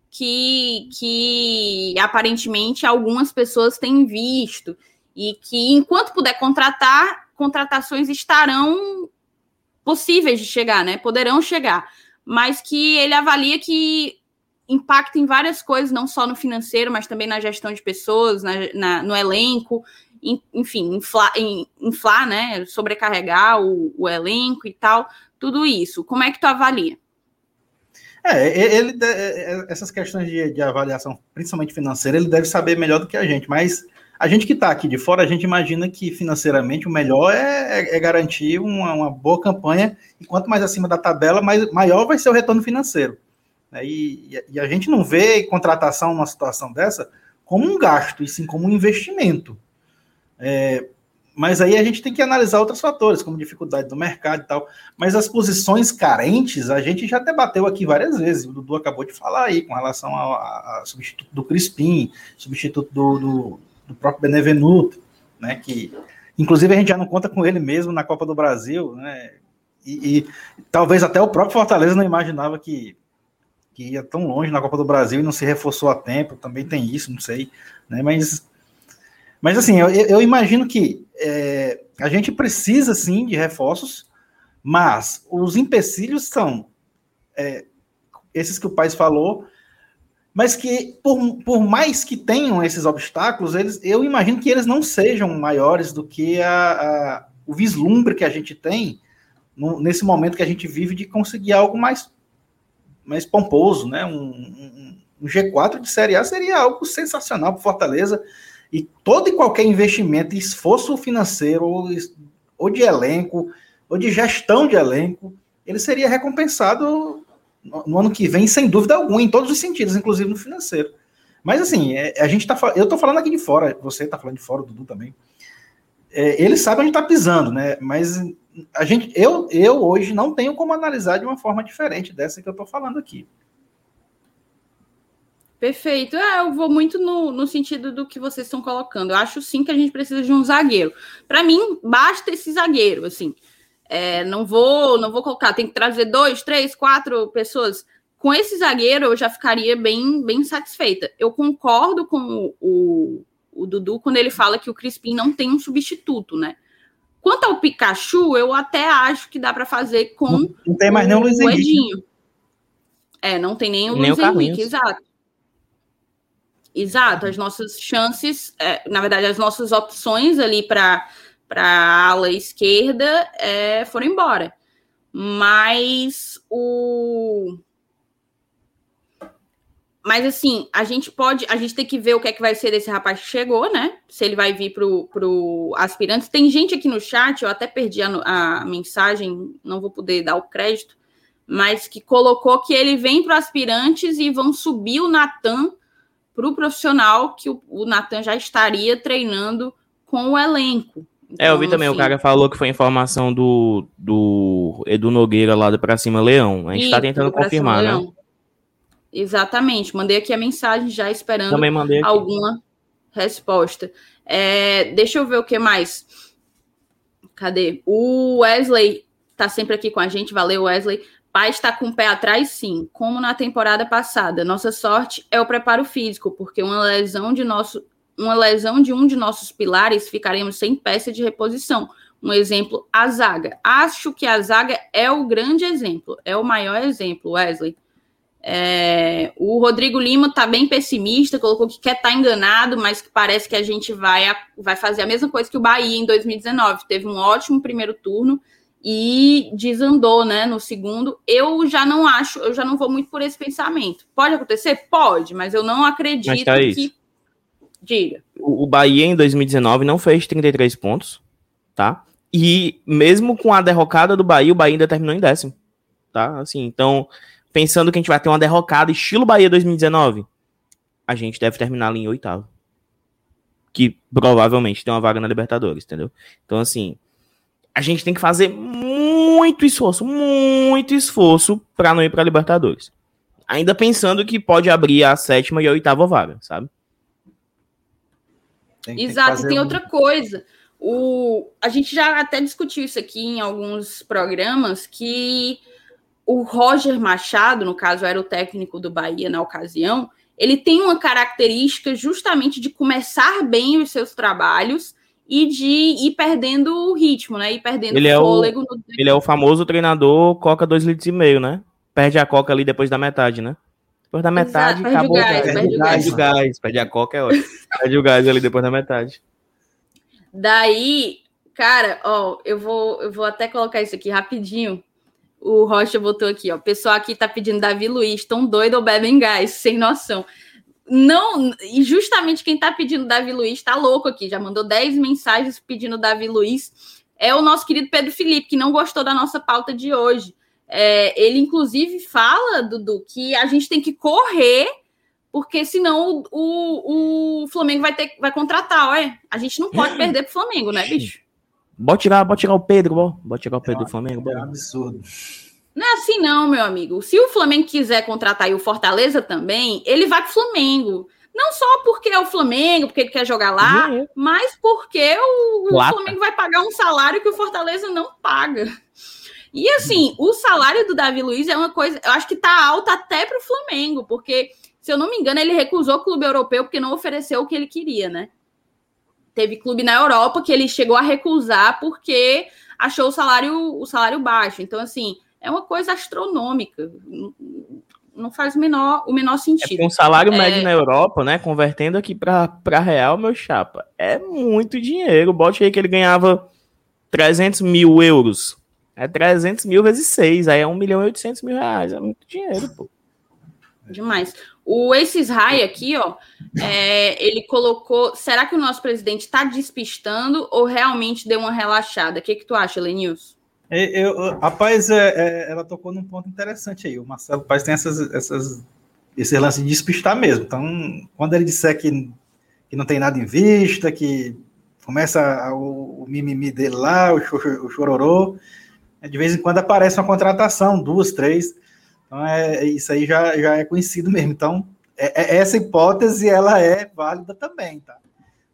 que, que aparentemente algumas pessoas têm visto. E que enquanto puder contratar, contratações estarão possíveis de chegar, né? Poderão chegar, mas que ele avalia que impacta em várias coisas, não só no financeiro, mas também na gestão de pessoas, na, na no elenco, enfim, inflar, inflar, né? Sobrecarregar o, o elenco e tal, tudo isso. Como é que tu avalia? É, ele, essas questões de, de, avaliação, principalmente financeira, ele deve saber melhor do que a gente, mas a gente que está aqui de fora, a gente imagina que financeiramente o melhor é, é, é garantir uma, uma, boa campanha, e quanto mais acima da tabela, mais, maior vai ser o retorno financeiro. Né? E, e, a gente não vê contratação numa situação dessa como um gasto, e sim como um investimento. É, mas aí a gente tem que analisar outros fatores, como dificuldade do mercado e tal. Mas as posições carentes, a gente já debateu aqui várias vezes. O Dudu acabou de falar aí com relação ao, substituto do Crispim, substituto do, do do próprio Benevenuto, né, que inclusive a gente já não conta com ele mesmo na Copa do Brasil, né, e, e talvez até o próprio Fortaleza não imaginava que, que ia tão longe na Copa do Brasil e não se reforçou a tempo, também tem isso, não sei, né, mas, mas assim, eu, eu imagino que é, a gente precisa sim de reforços, mas os empecilhos são é, esses que o Paz falou, mas que por, por mais que tenham esses obstáculos, eles, eu imagino que eles não sejam maiores do que a, a o vislumbre que a gente tem no, nesse momento que a gente vive de conseguir algo mais, mais pomposo, né? Um, um, um G4 de Série A seria algo sensacional para Fortaleza e todo e qualquer investimento, esforço financeiro ou, ou de elenco ou de gestão de elenco, ele seria recompensado no ano que vem, sem dúvida alguma, em todos os sentidos, inclusive no financeiro. Mas assim, é, a gente tá eu tô falando aqui de fora, você tá falando de fora, o Dudu também. É, eles sabem onde tá pisando, né? Mas a gente, eu, eu hoje não tenho como analisar de uma forma diferente dessa que eu estou falando aqui. Perfeito. É, eu vou muito no, no sentido do que vocês estão colocando. Eu acho sim que a gente precisa de um zagueiro. Para mim, basta esse zagueiro, assim. É, não vou, não vou colocar, tem que trazer dois, três, quatro pessoas. Com esse zagueiro, eu já ficaria bem, bem satisfeita. Eu concordo com o, o, o Dudu quando ele fala que o Crispim não tem um substituto, né? Quanto ao Pikachu, eu até acho que dá para fazer com não, não tem mais nem o Luiz Henrique. É, não tem nem o nem Luiz o Henrique, exato. Exato, as nossas chances, é, na verdade, as nossas opções ali para a ala esquerda é, foram embora. Mas o. Mas assim, a gente pode, a gente tem que ver o que é que vai ser desse rapaz que chegou, né? Se ele vai vir pro, pro aspirante. Tem gente aqui no chat, eu até perdi a, a mensagem, não vou poder dar o crédito, mas que colocou que ele vem para aspirantes e vão subir o Natan para o profissional que o, o Natan já estaria treinando com o elenco. Então, é, eu vi então, também, assim, o cara falou que foi informação do, do Edu Nogueira lá do Pra Cima Leão. A gente está tentando confirmar, né? Exatamente, mandei aqui a mensagem já esperando alguma resposta. É, deixa eu ver o que mais. Cadê? O Wesley tá sempre aqui com a gente, valeu, Wesley. Pai está com o pé atrás, sim, como na temporada passada. Nossa sorte é o preparo físico, porque uma lesão de nosso, uma lesão de um de nossos pilares ficaremos sem peça de reposição. Um exemplo, a zaga. Acho que a zaga é o grande exemplo, é o maior exemplo, Wesley. É, o Rodrigo Lima está bem pessimista, colocou que quer estar tá enganado, mas que parece que a gente vai, vai fazer a mesma coisa que o Bahia em 2019. Teve um ótimo primeiro turno e desandou, né, no segundo. Eu já não acho, eu já não vou muito por esse pensamento. Pode acontecer? Pode, mas eu não acredito tá que. Diga. O Bahia em 2019 não fez 33 pontos, tá? E mesmo com a derrocada do Bahia, o Bahia ainda terminou em décimo, tá? Assim, então pensando que a gente vai ter uma derrocada estilo Bahia 2019, a gente deve terminar ali em oitavo. Que provavelmente tem uma vaga na Libertadores, entendeu? Então, assim, a gente tem que fazer muito esforço, muito esforço para não ir para Libertadores. Ainda pensando que pode abrir a sétima e a oitava vaga, sabe? Tem, Exato, tem, tem outra coisa. O, a gente já até discutiu isso aqui em alguns programas que o Roger Machado, no caso, era o técnico do Bahia na ocasião, ele tem uma característica justamente de começar bem os seus trabalhos e de ir perdendo o ritmo, né? Ir perdendo ele fôlego. É o, no... Ele é o famoso treinador Coca dois litros e meio, né? Perde a Coca ali depois da metade, né? Depois da metade, Exato, acabou. Gás, perde, perde, o gás, perde o gás. Perde a Coca é ótimo. perde o gás ali depois da metade. Daí, cara, ó, eu vou, eu vou até colocar isso aqui rapidinho o Rocha botou aqui, ó. O pessoal aqui tá pedindo Davi Luiz, tão doido ou bebem gás, sem noção. Não, e justamente quem tá pedindo Davi Luiz tá louco aqui, já mandou 10 mensagens pedindo Davi Luiz. É o nosso querido Pedro Felipe, que não gostou da nossa pauta de hoje. É, ele, inclusive, fala, Dudu, que a gente tem que correr, porque senão o, o, o Flamengo vai ter vai contratar, olha. A gente não pode perder pro Flamengo, né, bicho? Bota tirar, bota tirar o Pedro. Bota tirar o Pedro é, do Flamengo. É um absurdo. Não é assim, não, meu amigo. Se o Flamengo quiser contratar e o Fortaleza também, ele vai pro Flamengo. Não só porque é o Flamengo, porque ele quer jogar lá, uhum. mas porque o, o Flamengo vai pagar um salário que o Fortaleza não paga. E assim, o salário do Davi Luiz é uma coisa, eu acho que tá alto até pro Flamengo, porque, se eu não me engano, ele recusou o clube europeu porque não ofereceu o que ele queria, né? teve clube na Europa que ele chegou a recusar porque achou o salário, o salário baixo. Então, assim, é uma coisa astronômica. Não faz o menor, o menor sentido. É um salário médio é... na Europa, né? Convertendo aqui para real, meu chapa. É muito dinheiro. Bote aí que ele ganhava 300 mil euros. É 300 mil vezes 6. Aí é 1 milhão e 800 mil reais. É muito dinheiro, pô. Demais. O Aces High aqui, ó, é, ele colocou. Será que o nosso presidente está despistando ou realmente deu uma relaxada? O que, que tu acha, Lenils? Eu, eu, é, é, ela tocou num ponto interessante aí. O Marcelo Paz tem essas, essas, esse lance de despistar mesmo. Então, quando ele disser que, que não tem nada em vista, que começa o, o mimimi dele lá, o, o chororô. De vez em quando aparece uma contratação, duas, três. Então, é, isso aí já, já é conhecido mesmo. Então, é, é, essa hipótese, ela é válida também, tá?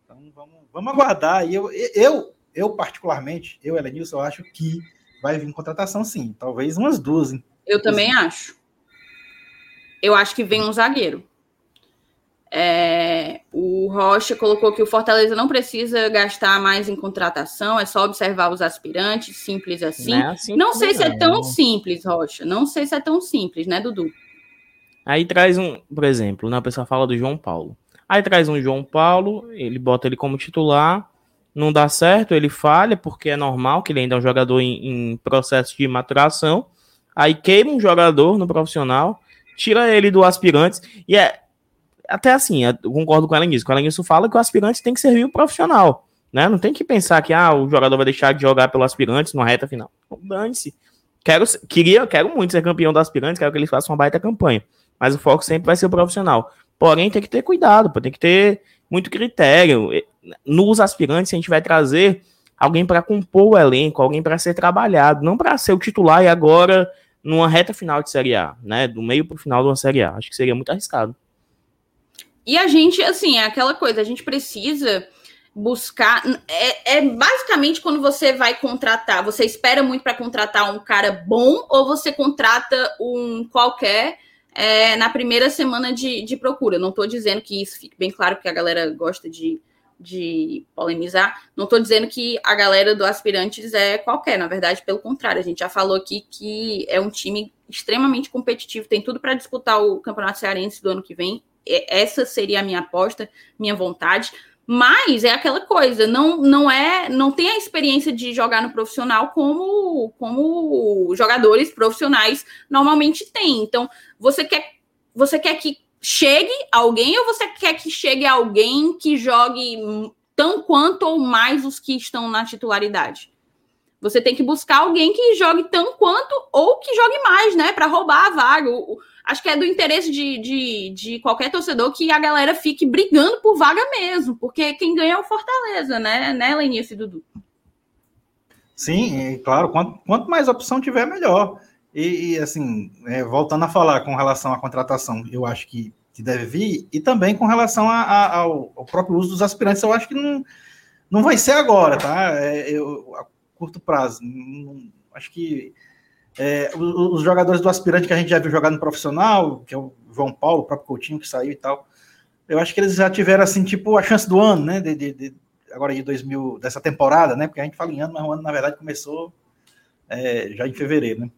Então, vamos, vamos aguardar. E eu, eu, eu, particularmente, eu, Elenilson, eu acho que vai vir contratação, sim. Talvez umas duas. Eu também acho. Eu acho que vem um zagueiro. É, o Rocha colocou que o Fortaleza não precisa gastar mais em contratação, é só observar os aspirantes, simples assim. Não, é assim não sei se é tão simples, Rocha. Não sei se é tão simples, né, Dudu? Aí traz um, por exemplo, né, a pessoa fala do João Paulo. Aí traz um João Paulo, ele bota ele como titular, não dá certo, ele falha, porque é normal que ele ainda é um jogador em, em processo de maturação. Aí queima um jogador no profissional, tira ele do aspirantes, e é até assim, eu concordo com o nisso. O nisso fala que o aspirante tem que servir o profissional. Né? Não tem que pensar que ah, o jogador vai deixar de jogar pelo aspirante na reta final. Dane-se. Quero, queria, quero muito ser campeão do aspirante, quero que eles façam uma baita campanha. Mas o foco sempre vai ser o profissional. Porém, tem que ter cuidado, tem que ter muito critério. Nos aspirantes, a gente vai trazer alguém para compor o elenco, alguém para ser trabalhado, não para ser o titular e agora numa reta final de Série A, né? Do meio para o final de uma Série A. Acho que seria muito arriscado. E a gente, assim, é aquela coisa, a gente precisa buscar. É, é basicamente quando você vai contratar, você espera muito para contratar um cara bom ou você contrata um qualquer é, na primeira semana de, de procura. Não estou dizendo que isso fique bem claro, porque a galera gosta de, de polemizar. Não estou dizendo que a galera do Aspirantes é qualquer, na verdade, pelo contrário, a gente já falou aqui que é um time extremamente competitivo, tem tudo para disputar o Campeonato Cearense do ano que vem essa seria a minha aposta, minha vontade. Mas é aquela coisa, não, não é, não tem a experiência de jogar no profissional como, como jogadores profissionais normalmente têm. Então, você quer, você quer que chegue alguém ou você quer que chegue alguém que jogue tão quanto ou mais os que estão na titularidade? Você tem que buscar alguém que jogue tão quanto ou que jogue mais, né, para roubar a vaga. O, acho que é do interesse de, de, de, qualquer torcedor que a galera fique brigando por vaga mesmo, porque quem ganha é o Fortaleza, né, né Lenice e Dudu? Sim, claro, quanto, quanto, mais opção tiver, melhor. E, e assim, é, voltando a falar com relação à contratação, eu acho que, que deve vir, e também com relação a, a, ao, ao, próprio uso dos aspirantes, eu acho que não, não vai ser agora, tá? É, eu, a curto prazo, não, acho que é, os, jogadores do aspirante que a gente já viu jogar no profissional, que é o João Paulo, o próprio Coutinho que saiu e tal, eu acho que eles já tiveram, assim, tipo, a chance do ano, né? De, de, de agora de 2000, dessa temporada, né? Porque a gente fala em ano, mas o ano, na verdade, começou é, já em fevereiro, né?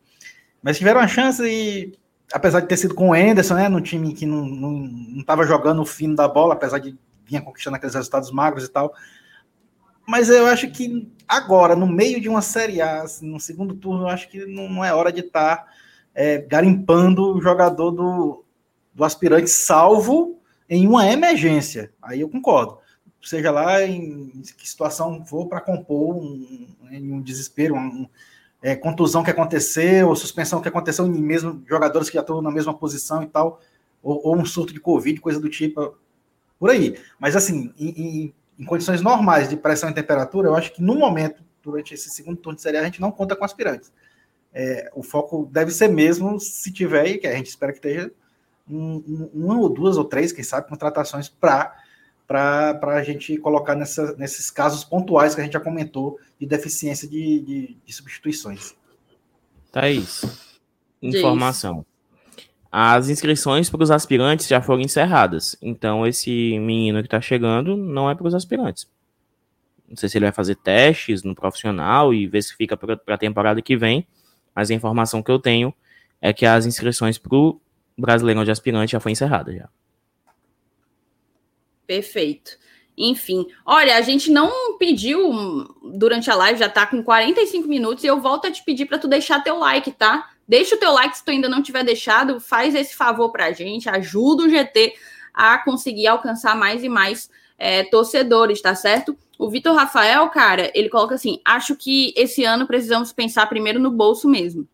Mas tiveram a chance e, apesar de ter sido com o Anderson, né? No time que não estava jogando o fino da bola, apesar de vinha conquistando aqueles resultados magros e tal, mas eu acho que agora, no meio de uma Série A, assim, no segundo turno, eu acho que não é hora de estar tá, é, garimpando o jogador do, do aspirante, salvo em uma emergência. Aí eu concordo. Seja lá em que situação for para compor um, um desespero, um, é, contusão que aconteceu, ou suspensão que aconteceu em mesmo jogadores que já estão na mesma posição e tal, ou, ou, um surto de Covid, coisa do tipo, por aí. Mas assim, em, em em condições normais de pressão e temperatura, eu acho que no momento, durante esse segundo turno de Série A, a gente não conta com aspirantes. É, o foco deve ser mesmo, se tiver, e que a gente espera que esteja, um, um, uma ou duas ou três, quem sabe, contratações para para a gente colocar nessa, nesses casos pontuais que a gente já comentou de deficiência de, de, de substituições. Thaís, informação as inscrições para os aspirantes já foram encerradas. Então, esse menino que está chegando não é para os aspirantes. Não sei se ele vai fazer testes no profissional e ver se fica para a temporada que vem, mas a informação que eu tenho é que as inscrições para o Brasileirão de Aspirante já foi encerrada já. Perfeito. Enfim, olha, a gente não pediu durante a live, já está com 45 minutos, e eu volto a te pedir para tu deixar teu like, tá? Deixa o teu like se tu ainda não tiver deixado, faz esse favor para a gente, ajuda o GT a conseguir alcançar mais e mais é, torcedores, tá certo? O Vitor Rafael, cara, ele coloca assim: acho que esse ano precisamos pensar primeiro no bolso mesmo.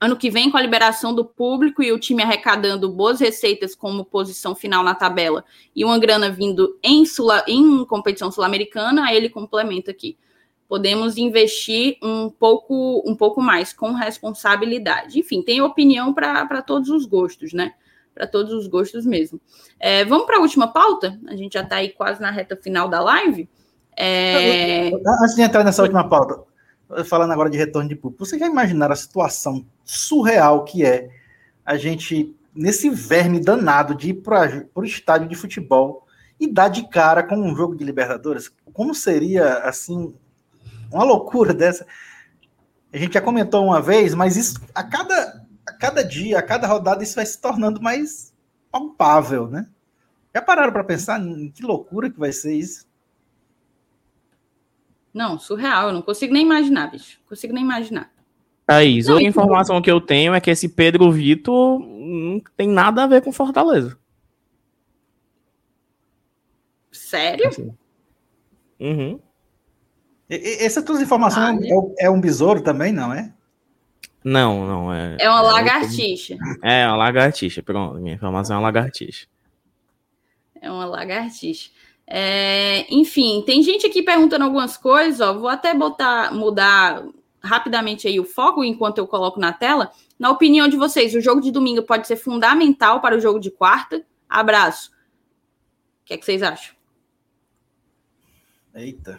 ano que vem, com a liberação do público e o time arrecadando boas receitas como posição final na tabela e uma grana vindo em, Sula, em competição sul-americana, aí ele complementa aqui. Podemos investir um pouco, um pouco mais com responsabilidade. Enfim, tem opinião para todos os gostos, né? Para todos os gostos mesmo. É, vamos para a última pauta? A gente já está aí quase na reta final da live. É... Antes de entrar nessa última pauta, falando agora de retorno de público, vocês já imaginaram a situação surreal que é a gente, nesse verme danado de ir para o estádio de futebol e dar de cara com um jogo de Libertadores? Como seria, assim, uma loucura dessa? A gente já comentou uma vez, mas isso, a cada, a cada dia, a cada rodada, isso vai se tornando mais palpável, né? Já pararam para pensar em que loucura que vai ser isso? Não, surreal. Eu não consigo nem imaginar, bicho. Não consigo nem imaginar. Thaís, não, a informação que eu tenho é que esse Pedro Vitor não tem nada a ver com Fortaleza. Sério? Assim. Uhum. E, essa tua informação ah, é, é, um besouro também, não é? Não, não é. É uma é lagartixa. É, uma lagartixa. Pronto, minha informação é uma lagartixa. É uma lagartixa. É, enfim, tem gente aqui perguntando algumas coisas, ó. Vou até botar, mudar rapidamente aí o foco enquanto eu coloco na tela. Na opinião de vocês, o jogo de domingo pode ser fundamental para o jogo de quarta? Abraço. O que, é que vocês acham? Eita.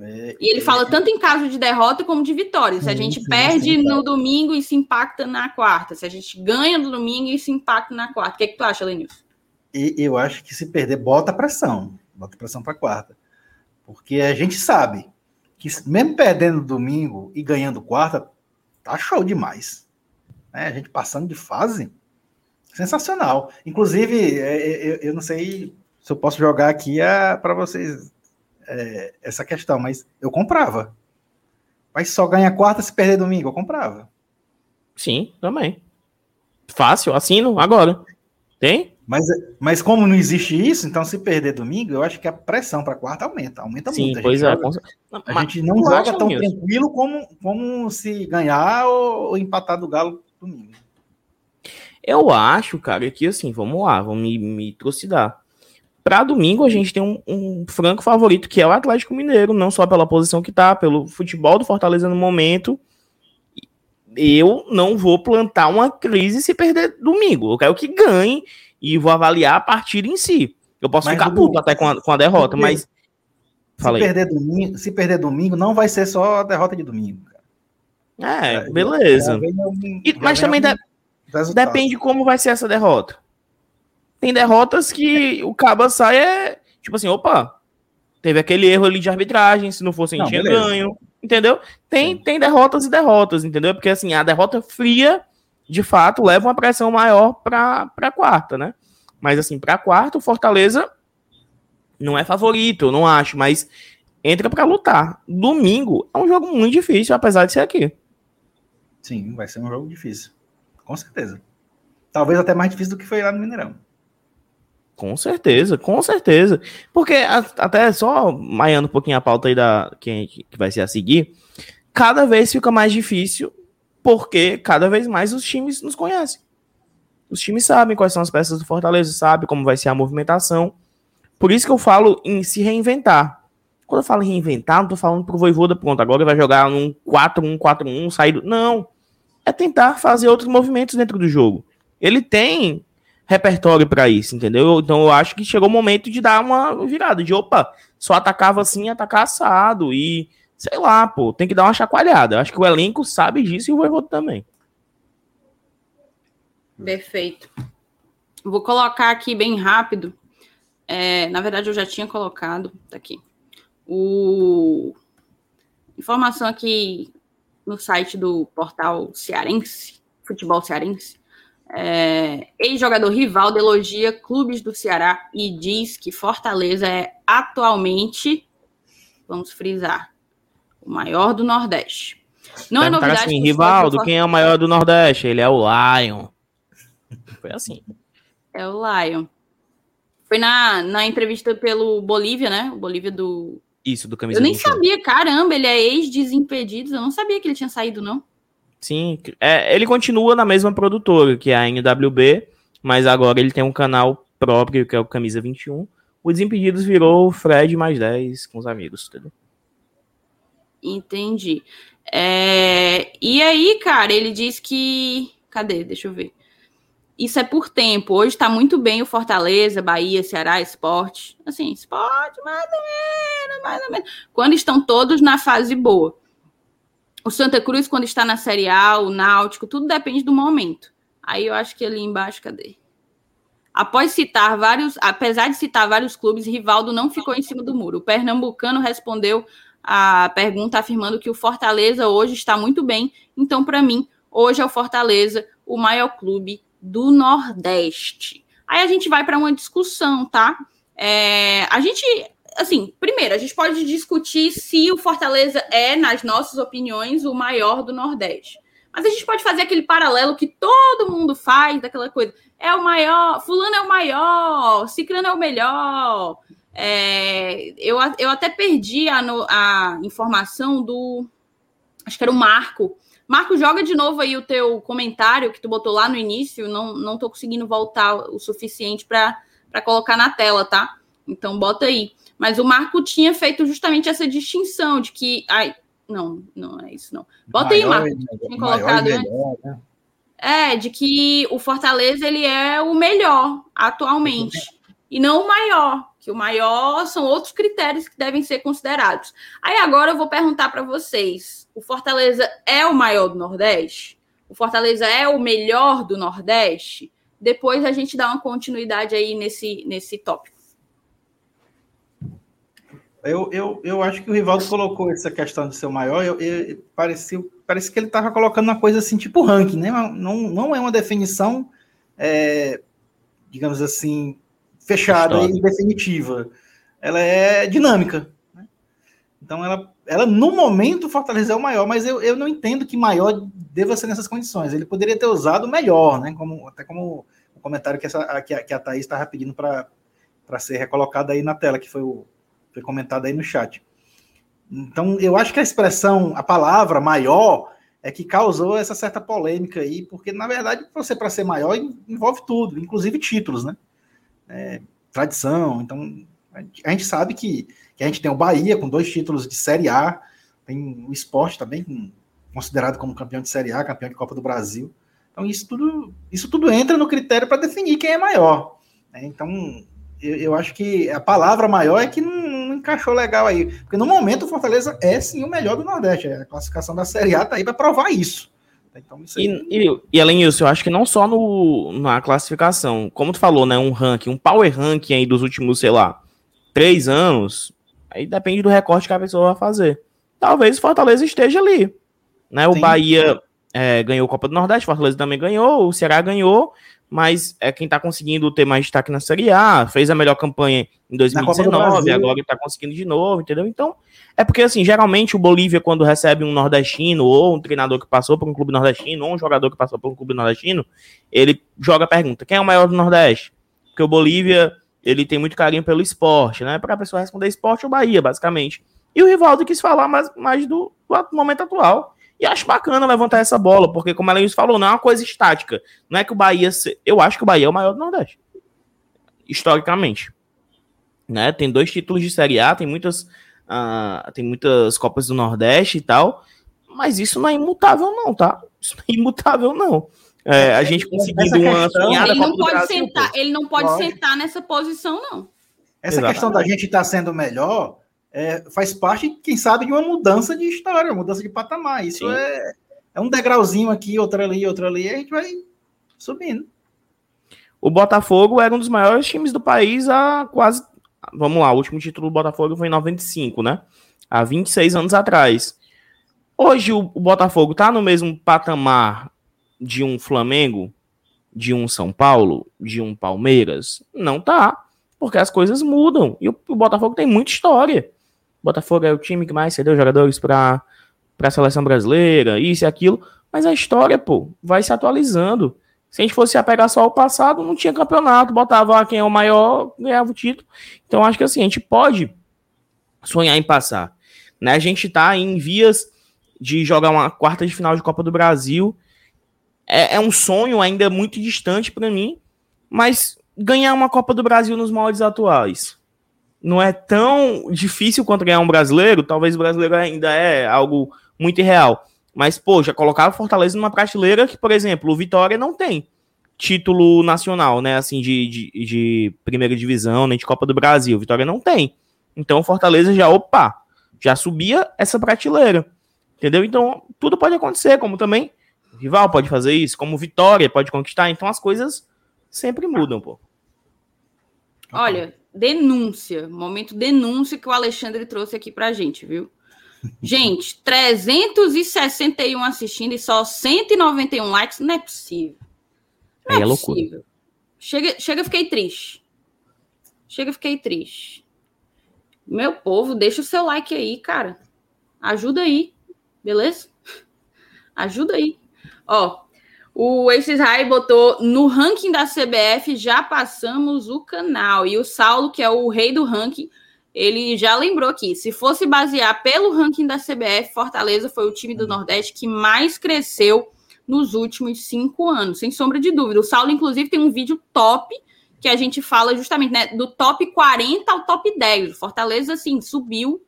É, e ele é, fala tanto em caso de derrota como de vitória. Se a gente sim, perde sim, no domingo, isso impacta na quarta. Se a gente ganha no domingo, isso impacta na quarta. O que, é que tu acha, Lenilson? Eu acho que se perder, bota pressão bota pressão para quarta. Porque a gente sabe que mesmo perdendo domingo e ganhando quarta, tá show demais. Né? A gente passando de fase, sensacional. Inclusive, é, é, eu não sei se eu posso jogar aqui para vocês é, essa questão, mas eu comprava. Mas só ganha quarta se perder domingo, eu comprava. Sim, também. Fácil, assino agora. Tem? Mas, mas como não existe isso, então se perder domingo, eu acho que a pressão para quarta aumenta, aumenta Sim, muito. A pois é. Joga, a gente não joga tão tranquilo como, como se ganhar ou, ou empatar do Galo domingo. Eu acho, cara, que assim, vamos lá, vamos me, me trucidar. Para domingo, a gente tem um, um, franco favorito, que é o Atlético Mineiro, não só pela posição que tá, pelo futebol do Fortaleza no momento. Eu não vou plantar uma crise se perder domingo. Eu quero que ganhe e vou avaliar a partida em si. Eu posso mas ficar puto até com a, com a derrota, mas. Se perder, domingo, se perder domingo, não vai ser só a derrota de domingo. Cara. É, beleza. e, mas também de, depende como vai ser essa derrota. Tem derrotas que o Caba sai é tipo assim, opa, teve aquele erro ali de arbitragem, se não fosse a gente tinha ganho, entendeu? Tem, tem derrotas e derrotas, entendeu? Porque assim, a derrota fria de fato, leva uma pressão maior para a quarta, né? Mas, assim, para a quarta, o Fortaleza não é favorito, eu não acho, mas entra para lutar. Domingo é um jogo muito difícil, apesar de ser aqui. Sim, vai ser um jogo difícil. Com certeza. Talvez até mais difícil do que foi lá no Mineirão. Com certeza, com certeza. Porque até só maiando um pouquinho a pauta aí da que, que vai ser a seguir, cada vez fica mais difícil porque cada vez mais os times nos conhecem. Os times sabem quais são as peças do Fortaleza, sabem como vai ser a movimentação. Por isso que eu falo em se reinventar. Quando eu falo em reinventar, não estou falando pro Voivoda, pronto, agora vai jogar num 4-1-4-1, saído. Não. É tentar fazer outros movimentos dentro do jogo. Ele tem repertório para isso, entendeu? Então eu acho que chegou o momento de dar uma virada, de opa, só atacava assim, atacar assado e sei lá, pô, tem que dar uma chacoalhada. Acho que o elenco sabe disso e o Voivoda também. Perfeito. Vou colocar aqui bem rápido. É, na verdade, eu já tinha colocado. Tá aqui. O... Informação aqui no site do portal Cearense, Futebol Cearense. É, Ex-jogador rival elogia clubes do Ceará e diz que Fortaleza é atualmente, vamos frisar, o maior do Nordeste. Não é novidade. Assim, Rivaldo, quem é o maior do Nordeste? Ele é o Lion. Foi assim. É o Lion. Foi na, na entrevista pelo Bolívia, né? O Bolívia do. Isso, do camisa Eu nem sabia, caramba, ele é ex-desimpedidos. Eu não sabia que ele tinha saído, não. Sim, é, ele continua na mesma produtora, que é a NWB, mas agora ele tem um canal próprio, que é o Camisa 21. O Desimpedidos virou Fred mais 10 com os amigos, entendeu? Entendi. É... E aí, cara, ele diz que. Cadê? Deixa eu ver. Isso é por tempo. Hoje está muito bem o Fortaleza, Bahia, Ceará, Esporte. Assim, esporte, mais ou menos, mais ou menos. Quando estão todos na fase boa. O Santa Cruz, quando está na Série A, o Náutico, tudo depende do momento. Aí eu acho que ali embaixo, cadê? Após citar vários, apesar de citar vários clubes, Rivaldo não ficou em cima do muro. O pernambucano respondeu a pergunta afirmando que o Fortaleza hoje está muito bem. Então, para mim, hoje é o Fortaleza o maior clube do Nordeste. Aí a gente vai para uma discussão, tá? É, a gente assim, primeiro, a gente pode discutir se o Fortaleza é, nas nossas opiniões, o maior do Nordeste. Mas a gente pode fazer aquele paralelo que todo mundo faz, daquela coisa. É o maior, fulano é o maior, ciclano é o melhor. É, eu, eu até perdi a, a informação do. Acho que era o Marco. Marco, joga de novo aí o teu comentário que tu botou lá no início. Não, não tô conseguindo voltar o suficiente para colocar na tela, tá? Então bota aí. Mas o Marco tinha feito justamente essa distinção de que. Ai, não, não é isso, não. Bota aí, Marco. Tinha colocado, né? melhor, né? É, de que o Fortaleza ele é o melhor atualmente. E não o maior, que o maior são outros critérios que devem ser considerados. Aí agora eu vou perguntar para vocês: o Fortaleza é o maior do Nordeste? O Fortaleza é o melhor do Nordeste? Depois a gente dá uma continuidade aí nesse, nesse tópico. Eu, eu, eu acho que o Rivaldo colocou essa questão de ser o maior, eu, eu, parecia, parece que ele estava colocando uma coisa assim, tipo ranking, né? Não, não é uma definição, é, digamos assim, fechada História. e definitiva. Ela é dinâmica. Né? Então, ela, ela, no momento, Fortaleza é o maior, mas eu, eu não entendo que maior deva ser nessas condições. Ele poderia ter usado melhor, né? Como, até como o comentário que, essa, que, a, que a Thaís estava pedindo para ser recolocado aí na tela, que foi o foi comentado aí no chat. Então, eu acho que a expressão, a palavra maior, é que causou essa certa polêmica aí, porque, na verdade, você, para ser maior, envolve tudo, inclusive títulos, né? É, tradição. Então, a gente sabe que, que a gente tem o Bahia com dois títulos de Série A, tem o esporte também considerado como campeão de Série A, campeão de Copa do Brasil. Então, isso tudo, isso tudo entra no critério para definir quem é maior. Né? Então, eu, eu, acho que a palavra maior é que não, encaixou legal aí. Porque no momento o Fortaleza é sim o melhor do Nordeste. A classificação da Série A tá aí para provar isso. Então, isso aí... e, e, e, além disso, eu acho que não só no, na classificação, como tu falou, né? Um ranking, um power ranking aí dos últimos, sei lá, três anos, aí depende do recorte que a pessoa vai fazer. Talvez o Fortaleza esteja ali. Né? O Bahia é, ganhou a Copa do Nordeste, o Fortaleza também ganhou, o Ceará ganhou, mas é quem está conseguindo ter mais destaque na Série A, fez a melhor campanha em 2019, agora está conseguindo de novo, entendeu? Então, é porque, assim, geralmente o Bolívia, quando recebe um nordestino, ou um treinador que passou por um clube nordestino, ou um jogador que passou por um clube nordestino, ele joga a pergunta, quem é o maior do Nordeste? Porque o Bolívia, ele tem muito carinho pelo esporte, né? Para a pessoa responder esporte, o Bahia, basicamente. E o Rivaldo quis falar mais, mais do, do momento atual. E acho bacana levantar essa bola, porque, como a Lenilson falou, não é uma coisa estática. Não é que o Bahia. Eu acho que o Bahia é o maior do Nordeste. Historicamente. Né? Tem dois títulos de Série A, tem muitas, uh, tem muitas Copas do Nordeste e tal. Mas isso não é imutável, não, tá? Isso não é imutável, não. É, a gente conseguindo uma ele não pode Brasil, sentar, Ele não pode, pode sentar nessa posição, não. Essa Exatamente. questão da gente estar tá sendo melhor é, faz parte, quem sabe, de uma mudança de história, uma mudança de patamar. Isso é, é um degrauzinho aqui, outro ali, outro ali, e a gente vai subindo. O Botafogo era um dos maiores times do país há quase. Vamos lá, o último título do Botafogo foi em 95, né? Há 26 anos atrás. Hoje o, Botafogo tá no mesmo patamar de um Flamengo, de um São Paulo, de um Palmeiras? Não tá. Porque as coisas mudam. E o Botafogo tem muita história. Botafogo é o time que mais cedeu jogadores para a seleção brasileira, isso e aquilo. Mas a história, pô, vai se atualizando. Se a gente fosse apegar só ao passado, não tinha campeonato, botava quem é o maior, ganhava o título. Então acho que assim, a gente pode sonhar em passar. Né? A gente está em vias de jogar uma quarta de final de Copa do Brasil. É, é um sonho ainda muito distante para mim, mas ganhar uma Copa do Brasil nos moldes atuais não é tão difícil quanto ganhar um brasileiro. Talvez o brasileiro ainda é algo muito irreal. Mas, pô, já colocava Fortaleza numa prateleira que, por exemplo, o Vitória não tem título nacional, né? Assim, de, de, de primeira divisão, nem de Copa do Brasil. Vitória não tem. Então, o Fortaleza já, opa, já subia essa prateleira. Entendeu? Então, tudo pode acontecer, como também o rival pode fazer isso, como Vitória pode conquistar. Então, as coisas sempre mudam, pô. Olha, denúncia, momento denúncia que o Alexandre trouxe aqui pra gente, viu? Gente, 361 assistindo e só 191 likes, não é possível. Não é, é loucura. Chega, chega, fiquei triste. Chega, fiquei triste. Meu povo, deixa o seu like aí, cara. Ajuda aí, beleza? Ajuda aí. Ó, o Aces High botou no ranking da CBF já passamos o canal. E o Saulo, que é o rei do ranking, ele já lembrou aqui. Se fosse basear pelo ranking da CBF, Fortaleza foi o time do Nordeste que mais cresceu nos últimos cinco anos, sem sombra de dúvida. O Saulo, inclusive, tem um vídeo top que a gente fala justamente né, do top 40 ao top 10. O Fortaleza, assim, subiu.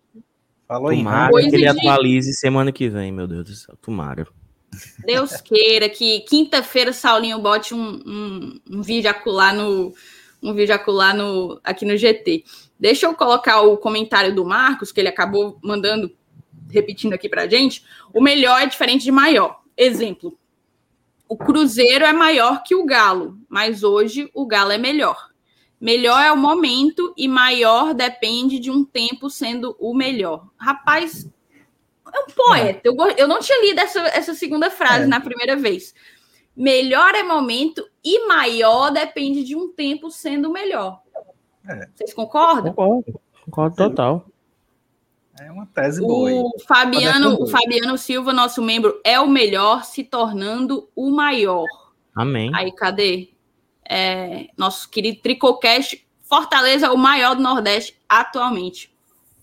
Falou em Tomara que ele de... atualize semana que vem, meu Deus do céu. Tomara. Deus queira que quinta-feira Saulinho bote um, um, um vídeo acular no um vídeo acular no, aqui no GT. Deixa eu colocar o comentário do Marcos, que ele acabou mandando, repetindo aqui pra gente. O melhor é diferente de maior. Exemplo, o Cruzeiro é maior que o Galo, mas hoje o Galo é melhor. Melhor é o momento e maior depende de um tempo sendo o melhor. Rapaz, é um poeta. Eu, eu não tinha lido essa, essa segunda frase é. na primeira vez. Melhor é momento e maior depende de um tempo sendo melhor. É. Vocês concordam? Concordo, concordo total. É uma tese boa. O Fabiano, o Fabiano Silva, nosso membro, é o melhor, se tornando o maior. Amém. Aí, cadê? É, nosso querido Tricocast, Fortaleza, o maior do Nordeste atualmente.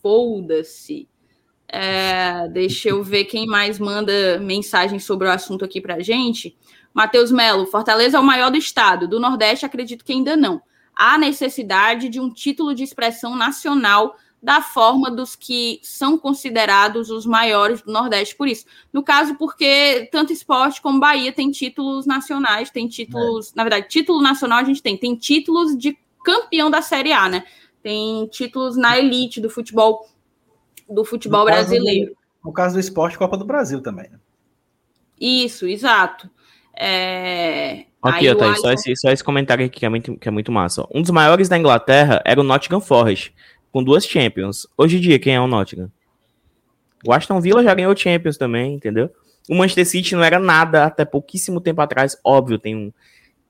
Foda-se. É, deixa eu ver quem mais manda mensagem sobre o assunto aqui pra gente. Matheus Melo, Fortaleza é o maior do estado. Do Nordeste, acredito que ainda não. Há necessidade de um título de expressão nacional da forma dos que são considerados os maiores do Nordeste, por isso. No caso, porque tanto esporte como Bahia tem títulos nacionais, tem títulos, é. na verdade, título nacional a gente tem, tem títulos de campeão da Série A, né? Tem títulos na elite do futebol do futebol no brasileiro. Do, no caso do esporte, Copa do Brasil também. Né? Isso, exato. É... Aqui, ó, tá, só, esse, só esse comentário aqui que é, muito, que é muito massa. Um dos maiores da Inglaterra era o Nottingham Forest, com duas Champions. Hoje em dia, quem é o Nottingham? O Aston Villa já ganhou Champions também, entendeu? O Manchester City não era nada até pouquíssimo tempo atrás. Óbvio, tem um.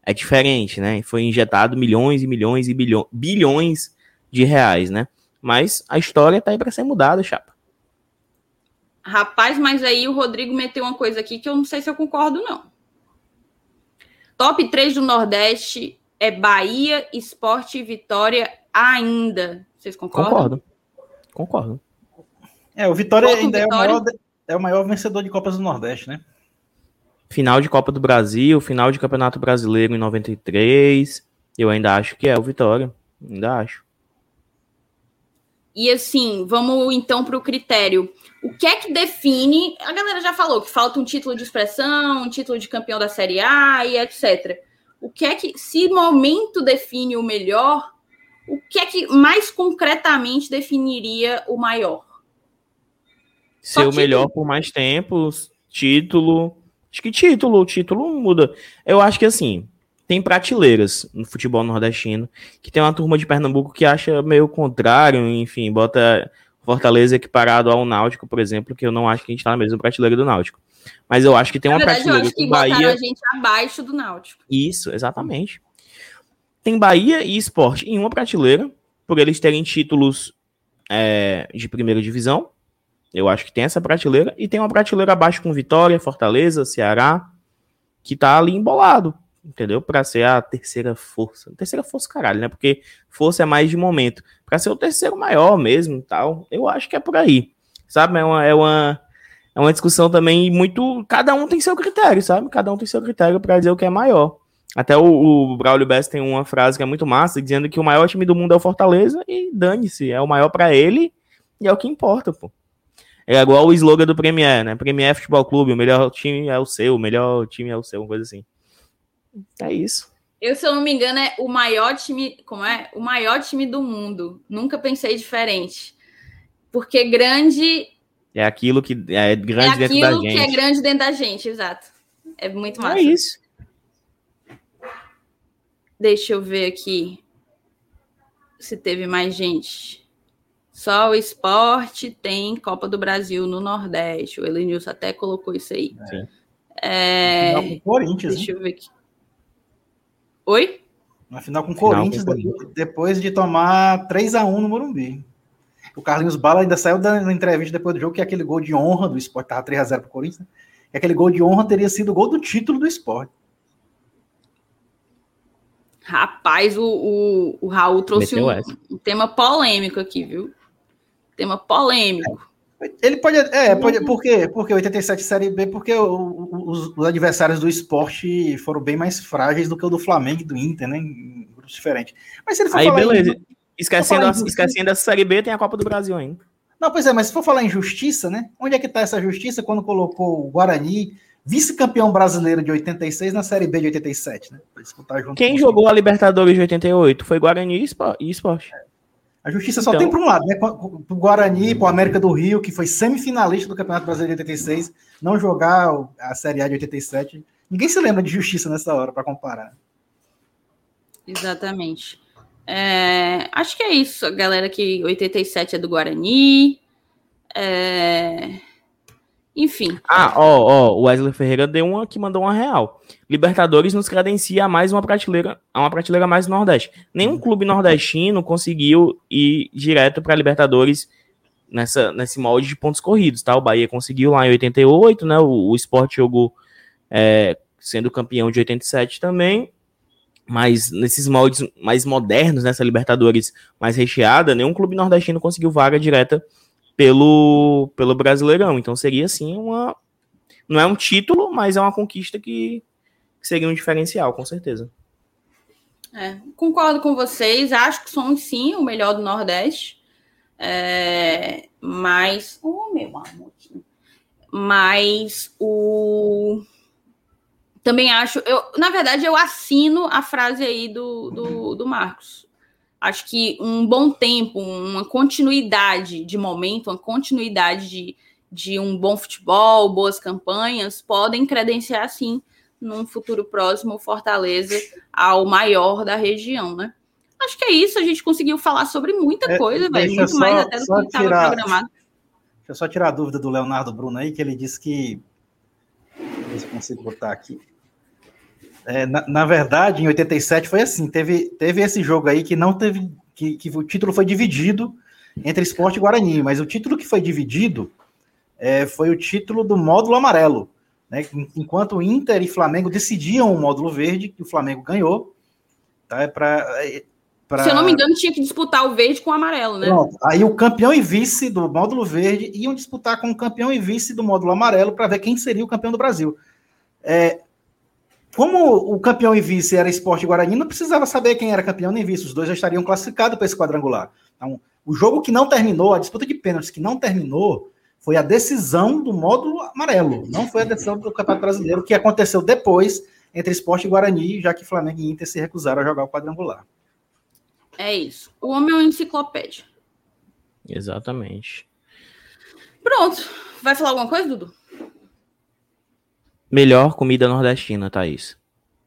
É diferente, né? Foi injetado milhões e milhões e bilhões, bilhões de reais, né? Mas a história tá aí para ser mudada, chapa. Rapaz, mas aí o Rodrigo meteu uma coisa aqui que eu não sei se eu concordo, não. Top 3 do Nordeste é Bahia, Esporte e Vitória ainda. Vocês concordam? Concordo. Concordo. É, o Vitória ainda Vitória? É, o maior, é o maior vencedor de Copas do Nordeste, né? Final de Copa do Brasil, final de Campeonato Brasileiro em 93. Eu ainda acho que é o Vitória. Ainda acho. E assim, vamos então para o critério. O que é que define? A galera já falou que falta um título de expressão, um título de campeão da Série A e etc. O que é que, se momento define o melhor, o que é que mais concretamente definiria o maior? Ser o melhor por mais tempo, título. Acho que título, título muda. Eu acho que assim, tem prateleiras no futebol nordestino, que tem uma turma de Pernambuco que acha meio contrário, enfim, bota Fortaleza equiparado ao Náutico, por exemplo, que eu não acho que a gente tá na mesma prateleira do Náutico. Mas eu acho que tem uma verdade, prateleira eu acho que Bahia... a gente abaixo do Náutico. Isso, exatamente. Tem Bahia e Esporte em uma prateleira, por eles terem títulos é, de primeira divisão. Eu acho que tem essa prateleira. E tem uma prateleira abaixo com Vitória, Fortaleza, Ceará, que tá ali embolado entendeu? Para ser a terceira força. Terceira força, caralho, né? Porque força é mais de momento. Para ser o terceiro maior mesmo tal. Eu acho que é por aí. Sabe? É uma, é uma, é uma discussão também muito. Cada um tem seu critério, sabe? Cada um tem seu critério para dizer o que é maior. Até o, o Braulio Bess tem uma frase que é muito massa, dizendo que o maior time do mundo é o Fortaleza e dane-se, é o maior para ele e é o que importa, pô. É igual o slogan do Premier, né? Premier Futebol Clube, o melhor time é o seu, o melhor time é o seu, uma coisa assim. É isso. Eu, se eu não me engano, é o maior time, como é? O maior time do mundo. Nunca pensei diferente. Porque grande é aquilo que é grande é dentro da gente. que é grande dentro da gente, exato. É muito é massa. É isso. Deixa eu ver aqui se teve mais gente. Só o esporte tem Copa do Brasil no Nordeste. O Elenilson até colocou isso aí. Sim. É... Com Corinthians. Deixa hein? eu ver aqui. Oi? Na final com o Corinthians, depois de tomar 3 a 1 no Morumbi. O Carlinhos Bala ainda saiu da entrevista depois do jogo que aquele gol de honra do esporte estava 3x0 para o Corinthians. Né? E aquele gol de honra teria sido o gol do título do esporte. Rapaz, o, o, o Raul trouxe um, um, tema polêmico aqui, viu? Tema polêmico. Ele pode. É, pode. Por quê? Porque 87 Série B, porque o, o, os, os, adversários do esporte foram bem mais frágeis do que o do Flamengo e do Inter, né? Em grupos diferentes. Mas se ele for Aí, beleza. Em, esquecendo, a, esquecendo a Série B, tem a Copa do Brasil ainda. Não, pois é, mas se for falar em justiça, né? Onde é que tá essa justiça quando colocou o Guarani vice-campeão brasileiro de 86 na Série B de 87, né? Quem jogou a Libertadores de 88 foi Guarani e Esporte. É. A justiça só então, tem para um lado, né? Para o Guarani, para o América do Rio, que foi semifinalista do Campeonato Brasileiro de 86, não jogar a Série A de 87. Ninguém se lembra de justiça nessa hora para comparar. Exatamente. É, acho que é isso, a galera que 87 é do Guarani. É, enfim. Ah, ó, ó, o Wesley Ferreira deu uma que mandou uma real. Libertadores nos credencia a mais uma prateleira, a uma prateleira mais do Nordeste. Nenhum clube nordestino conseguiu ir direto para Libertadores nessa, nesse molde de pontos corridos, tá? O Bahia conseguiu lá em 88, né? O, o Sport jogou é, sendo campeão de 87 também. Mas nesses moldes mais modernos, nessa Libertadores mais recheada, nenhum clube nordestino conseguiu vaga direta pelo, pelo Brasileirão. Então seria assim uma. Não é um título, mas é uma conquista que, seria um diferencial, com certeza. É, concordo com vocês, acho que somos sim o melhor do Nordeste. É, mas. Oh, meu amor. Mas o. Também acho. Eu, na verdade, eu assino a frase aí do, do, do Marcos acho que um bom tempo, uma continuidade de momento, uma continuidade de, de um bom futebol, boas campanhas, podem credenciar, sim, num futuro próximo, Fortaleza ao maior da região, né? Acho que é isso, a gente conseguiu falar sobre muita é, coisa, velho, muito só, mais até do que estava programado. Deixa eu só tirar a dúvida do Leonardo Bruno aí, que ele disse que. Deixa eu ver se consigo botar aqui. É, na, na, verdade, em 87 foi assim: teve, teve esse jogo aí que não teve. Que, que o título foi dividido entre esporte e Guarani, mas o título que foi dividido é, foi o título do módulo amarelo. Né? Enquanto Inter e Flamengo decidiam o módulo verde, que o Flamengo ganhou. Tá? É pra, é, pra... Se eu não me engano, tinha que disputar o verde com o amarelo, né? Pronto. Aí o campeão e vice do módulo verde iam disputar com o campeão e vice do módulo amarelo para ver quem seria o campeão do Brasil. É, como o campeão e vice era esporte Guarani, não precisava saber quem era campeão nem vice, os dois já estariam classificados para esse quadrangular. Então, o jogo que não terminou, a disputa de pênaltis que não terminou, foi a decisão do módulo amarelo, não foi a decisão do Campeonato Brasileiro, que aconteceu depois entre esporte e Guarani, já que Flamengo e Inter se recusaram a jogar o quadrangular. É isso. O homem é uma enciclopédia. Exatamente. Pronto. Vai falar alguma coisa, Dudu? Melhor comida nordestina, Thaís.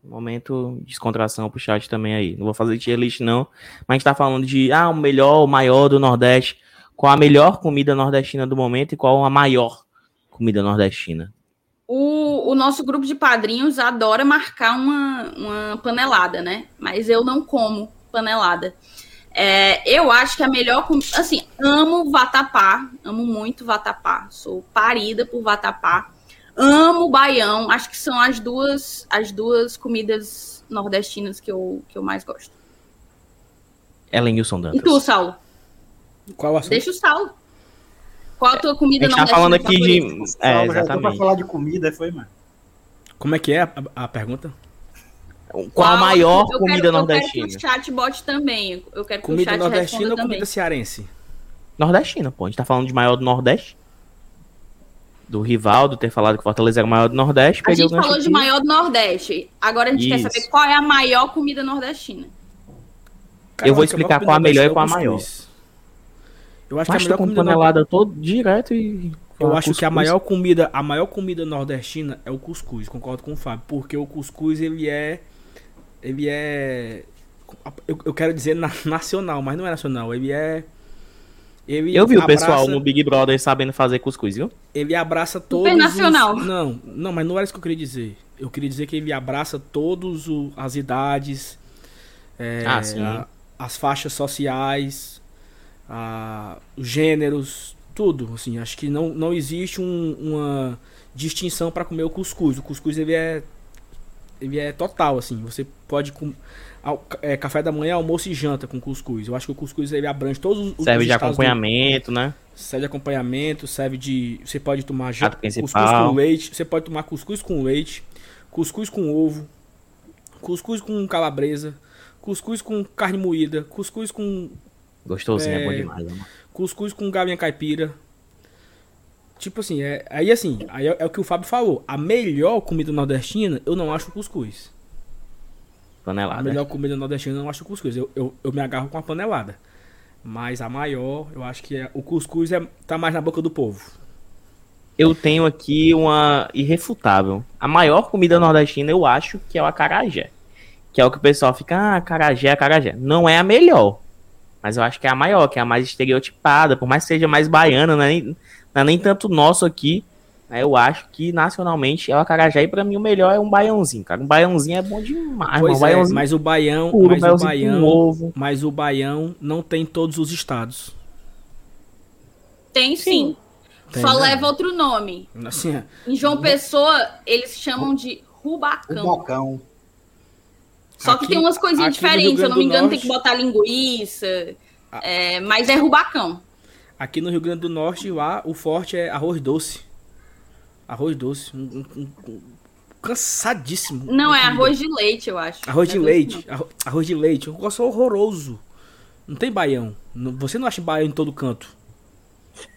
Momento de descontração pro chat também aí. Não vou fazer tier list, não. Mas a gente tá falando de, ah, o melhor, o maior do Nordeste. Qual a melhor comida nordestina do momento e qual a maior comida nordestina? O, o nosso grupo de padrinhos adora marcar uma, uma panelada, né? Mas eu não como panelada. É, eu acho que a melhor. Assim, amo vatapá. Amo muito vatapá. Sou parida por vatapá. Amo baião. Acho que são as duas, as duas comidas nordestinas que eu, que eu mais gosto. Ellen Wilson Dantas. E tu, Saulo? Qual assunto? Deixa o Saulo. Qual a tua comida A gente tá falando aqui de. É, Pra exatamente. falar de comida, foi, mano. Como é que é a, a pergunta? Qual a maior eu quero- comida Eu nordestina? quero que o chat bote também. Eu quero que Comida o chat nordestina ou também. comida cearense? Nordestina, pô. A gente tá falando de maior do Nordeste. Do Rivaldo ter falado que Fortaleza era o maior do Nordeste. A o gente falou de maior do Nordeste. Agora a gente quer Isso. saber qual é a maior comida nordestina. Cara, Eu vou explicar qual a melhor e qual a é o maior. cuscuz. Eu acho Mas que a melhor com comida panelada todo direto e. Eu acho que a cuscuz. maior comida, a maior comida nordestina é o cuscuz, concordo com o Fábio, porque o cuscuz ele é ele é eu, eu quero dizer na- nacional, mas não é nacional, ele é ele Eu vi o abraça- pessoal no Big Brother sabendo fazer cuscuz, viu? ele abraça todos nacional. os Não, não, mas não era isso que eu queria dizer. Eu queria dizer que ele abraça todos o- as idades, é, Ah, sim. a- as faixas sociais, a- os gêneros, tudo. Assim, acho que não, não existe um- uma distinção para comer o cuscuz. O cuscuz ele é ele é total assim. Você pode com é, café da manhã, almoço e janta com cuscuz. Eu acho que o cuscuz ele abrange todos os Serve de estados do- acompanhamento, né? serve de acompanhamento, serve de. Você pode tomar Prato cuscuz com leite. Você pode tomar cuscuz com leite, cuscuz com ovo, cuscuz com calabresa, cuscuz com carne moída, cuscuz com. Gostosinho, é, É. bom demais, amor. cuscuz com galinha caipira. Tipo assim, é, aí assim, aí é, é o que o Fábio falou. A melhor comida nordestina, eu não acho cuscuz. A Panelada. melhor comida nordestina eu não acho cuscuz. Eu, eu, eu me agarro com a panelada. Mas a maior, eu acho que é, o cuscuz é, tá mais na boca do povo. Eu tenho aqui uma irrefutável. A maior comida nordestina eu acho que é o acarajé. Que é o que o pessoal fica, ah, acarajé, acarajé. Não é a melhor. Mas eu acho que é a maior, que é a mais estereotipada. Por mais que seja mais baiana, é nem, não é nem tanto nosso aqui. né, Eu acho que nacionalmente é o acarajé. E pra mim o melhor é um baiãozinho, cara. Um baiãozinho é bom demais. Pois um é, mas o baião, puro, mas o baião, ovo. mas o baião não tem em todos os estados. Tem sim. Tem, Só né? leva outro nome. Assim, Em João Pessoa, eles chamam de rubacão. bocão. Só que Aqui- tem umas coisinhas diferentes. Se eu não me engano, tem que Norte- botar linguiça. Ah. é, mas é rubacão. Aqui no Rio Grande do Norte, lá o forte é arroz doce. Arroz doce, um, um- um- um- cansadíssimo. Não, é arroz de leite, eu acho. Arroz de é doce, leite, arro- arroz de leite, um negócio horroroso. Não tem baião. Você não acha baião em todo canto.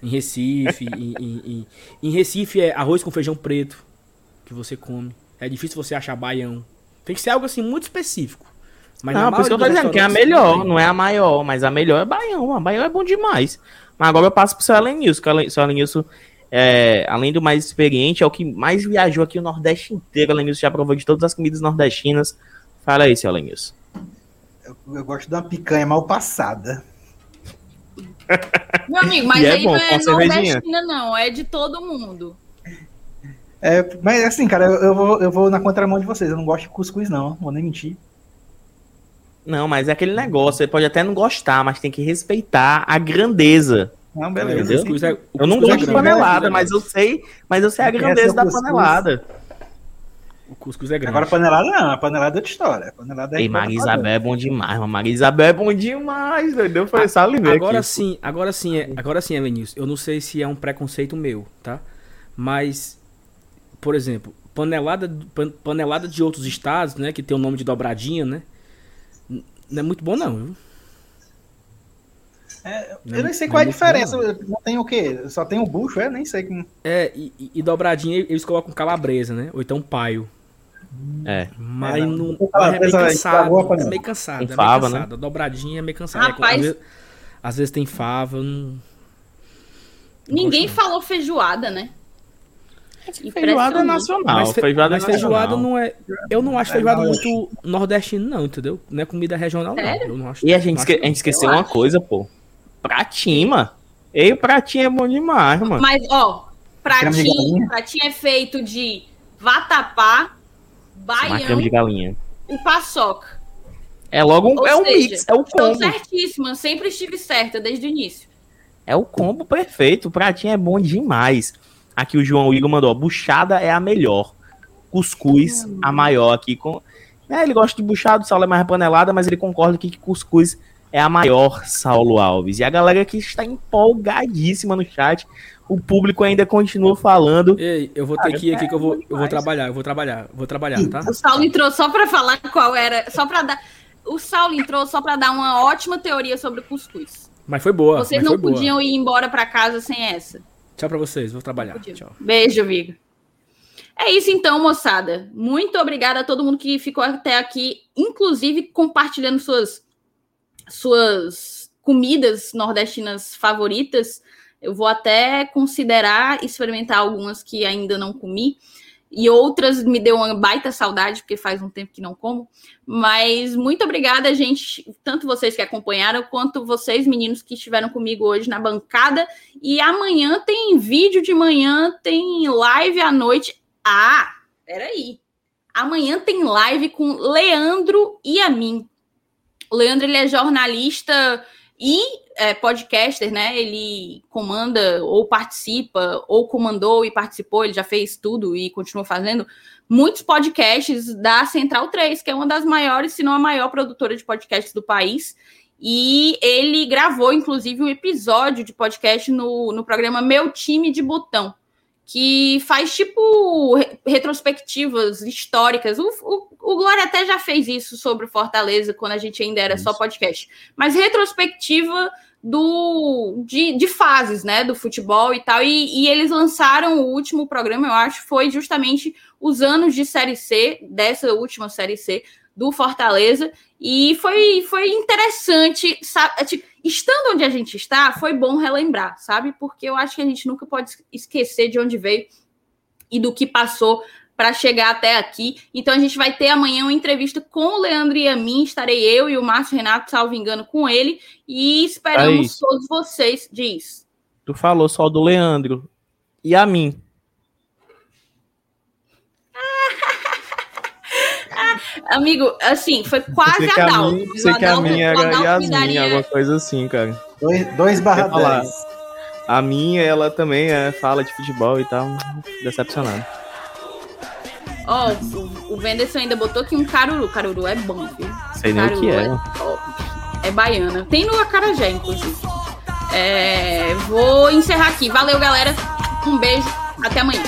Em Recife, em, em- em- em Recife é arroz com feijão preto que você come. É difícil você achar baião. Tem que ser algo assim muito específico. Mas Não, por isso que eu tô dizendo que é a melhor, não é a maior, mas a melhor é Baião. A Baião é bom demais. Mas agora eu passo pro seu que o seu Elenilson, é, além do mais experiente, é o que mais viajou aqui o Nordeste inteiro. O já provou de todas as comidas nordestinas. Fala aí, seu Elenilson. Eu, eu gosto de uma picanha mal passada. Meu amigo, mas E é aí bom, não com é nordestina, não. É de todo mundo. É, mas assim, cara, eu, eu vou, eu vou na contramão de vocês. Eu não gosto de cuscuz, não. Vou nem mentir. Não, mas é aquele negócio, você pode até não gostar, mas tem que respeitar a grandeza. Não, É, beleza. o Entendeu? cuscuz é- o Eu não é gosto de grande. panelada, mas eu sei, mas eu sei a é grandeza da cuscuz. panelada. O cuscuz é grande. Agora, panelada não. A panelada é outra história. A panelada é Ei, Maria Isabel é bom demais, mano. Maria Isabel é bom demais, entendeu? Foi só Agora aqui. sim, agora sim, é, agora sim, Elenilson. Eu não sei se é um preconceito meu, tá? Mas, por exemplo, panelada, pan- panelada de outros estados, né? Que tem o nome de dobradinha, né? Não é muito bom, não. viu? Eu nem sei Não qual é a diferença. Não tem o quê? Só tem o bucho, é? Nem sei como. É, e, e- e dobradinha eles colocam calabresa, né? Ou então paio. É. Mas, É, não, não. mas é meio Calabresa cansado. É meio cansado. Com é meio fava, né? cansado. A dobradinha é meio cansado. É, Rapaz. às, vezes, às vezes tem fava. Não... Ninguém falou feijoada, né? Feijoada é nacional. Mas, fe- feijoada mas é feijoada nacional. não é. Eu não acho É, feijoada muito nordestino, não, entendeu? Não é comida regional, Sério? não. Eu não acho, E a gente, esque- acho- a gente esqueceu Eu uma acho. coisa, pô. Pratinho, mano. Ei, o pratinho é bom demais, mano. Mas, ó, pratinho, pratinho é feito de vatapá, baião de galinha. e paçoca. É logo um, Ou é um seja, mix, é o Estou combo. certíssima, sempre estive certa desde o início. É o combo perfeito. O pratinho é bom demais. Aqui o João Igor mandou, ó, buchada é a melhor. Cuscuz, a maior aqui com. É, ele gosta de buchado, sal é mais panelada, mas ele concorda aqui que cuscuz é a maior, Saulo Alves. E a galera que está empolgadíssima no chat. O público ainda continua falando. Ei, eu vou ter que ir aqui que eu vou, eu vou trabalhar, eu vou trabalhar, vou trabalhar, tá? O Saulo entrou só para falar qual era, só para dar. O Saulo entrou só para dar uma ótima teoria sobre o cuscuz. Mas foi boa. Vocês não podiam boa. ir embora para casa sem essa. Tchau para vocês, vou trabalhar. Tchau. Beijo, amigo. É isso então, moçada. Muito obrigada a todo mundo que ficou até aqui, inclusive compartilhando suas suas comidas nordestinas favoritas. Eu vou até considerar experimentar algumas que ainda não comi. E outras me deu uma baita saudade, porque faz um tempo que não como. Mas muito obrigada, gente, tanto vocês que acompanharam, quanto vocês, meninos, que estiveram comigo hoje na bancada. E amanhã tem vídeo de manhã, tem live à noite. Ah, peraí. Amanhã tem live com Leandro e a mim. O Leandro ele é jornalista e é, podcaster, né? Ele comanda ou participa, ou comandou e participou, ele já fez tudo e continua fazendo muitos podcasts da Central 3, que é uma das maiores, se não a maior produtora de podcasts do país. E ele gravou, inclusive, um episódio de podcast no, no programa Meu Time de Botão que faz tipo retrospectivas históricas. O, o, o, Glória até já fez isso sobre o Fortaleza quando a gente ainda era isso. só podcast, mas retrospectiva do de, de, fases, né, do futebol e tal. E, e, eles lançaram o último programa, eu acho, foi justamente os anos de série C dessa última série C do Fortaleza e foi foi interessante, sabe? Estando onde a gente está, foi bom relembrar, sabe? Porque eu acho que a gente nunca pode esquecer de onde veio e do que passou para chegar até aqui. Então a gente vai ter amanhã uma entrevista com o Leandro e a mim, estarei eu e o Márcio Renato, salvo engano, com ele, e esperamos Aí. todos vocês. Diz. Tu falou só do Leandro e a mim. Amigo, assim, foi quase a Dal. Sei que a minha era Yasmin, daria... alguma coisa assim, cara. 2 barra 10. A minha, ela também é, fala de futebol e tal. Decepcionado. Ó, oh, o Venderson ainda botou aqui um caruru. Caruru é bom, viu? Sei nem o que é. É, é baiana. Tem no Acarajé, inclusive. É, vou encerrar aqui. Valeu, galera. Um beijo. Até amanhã.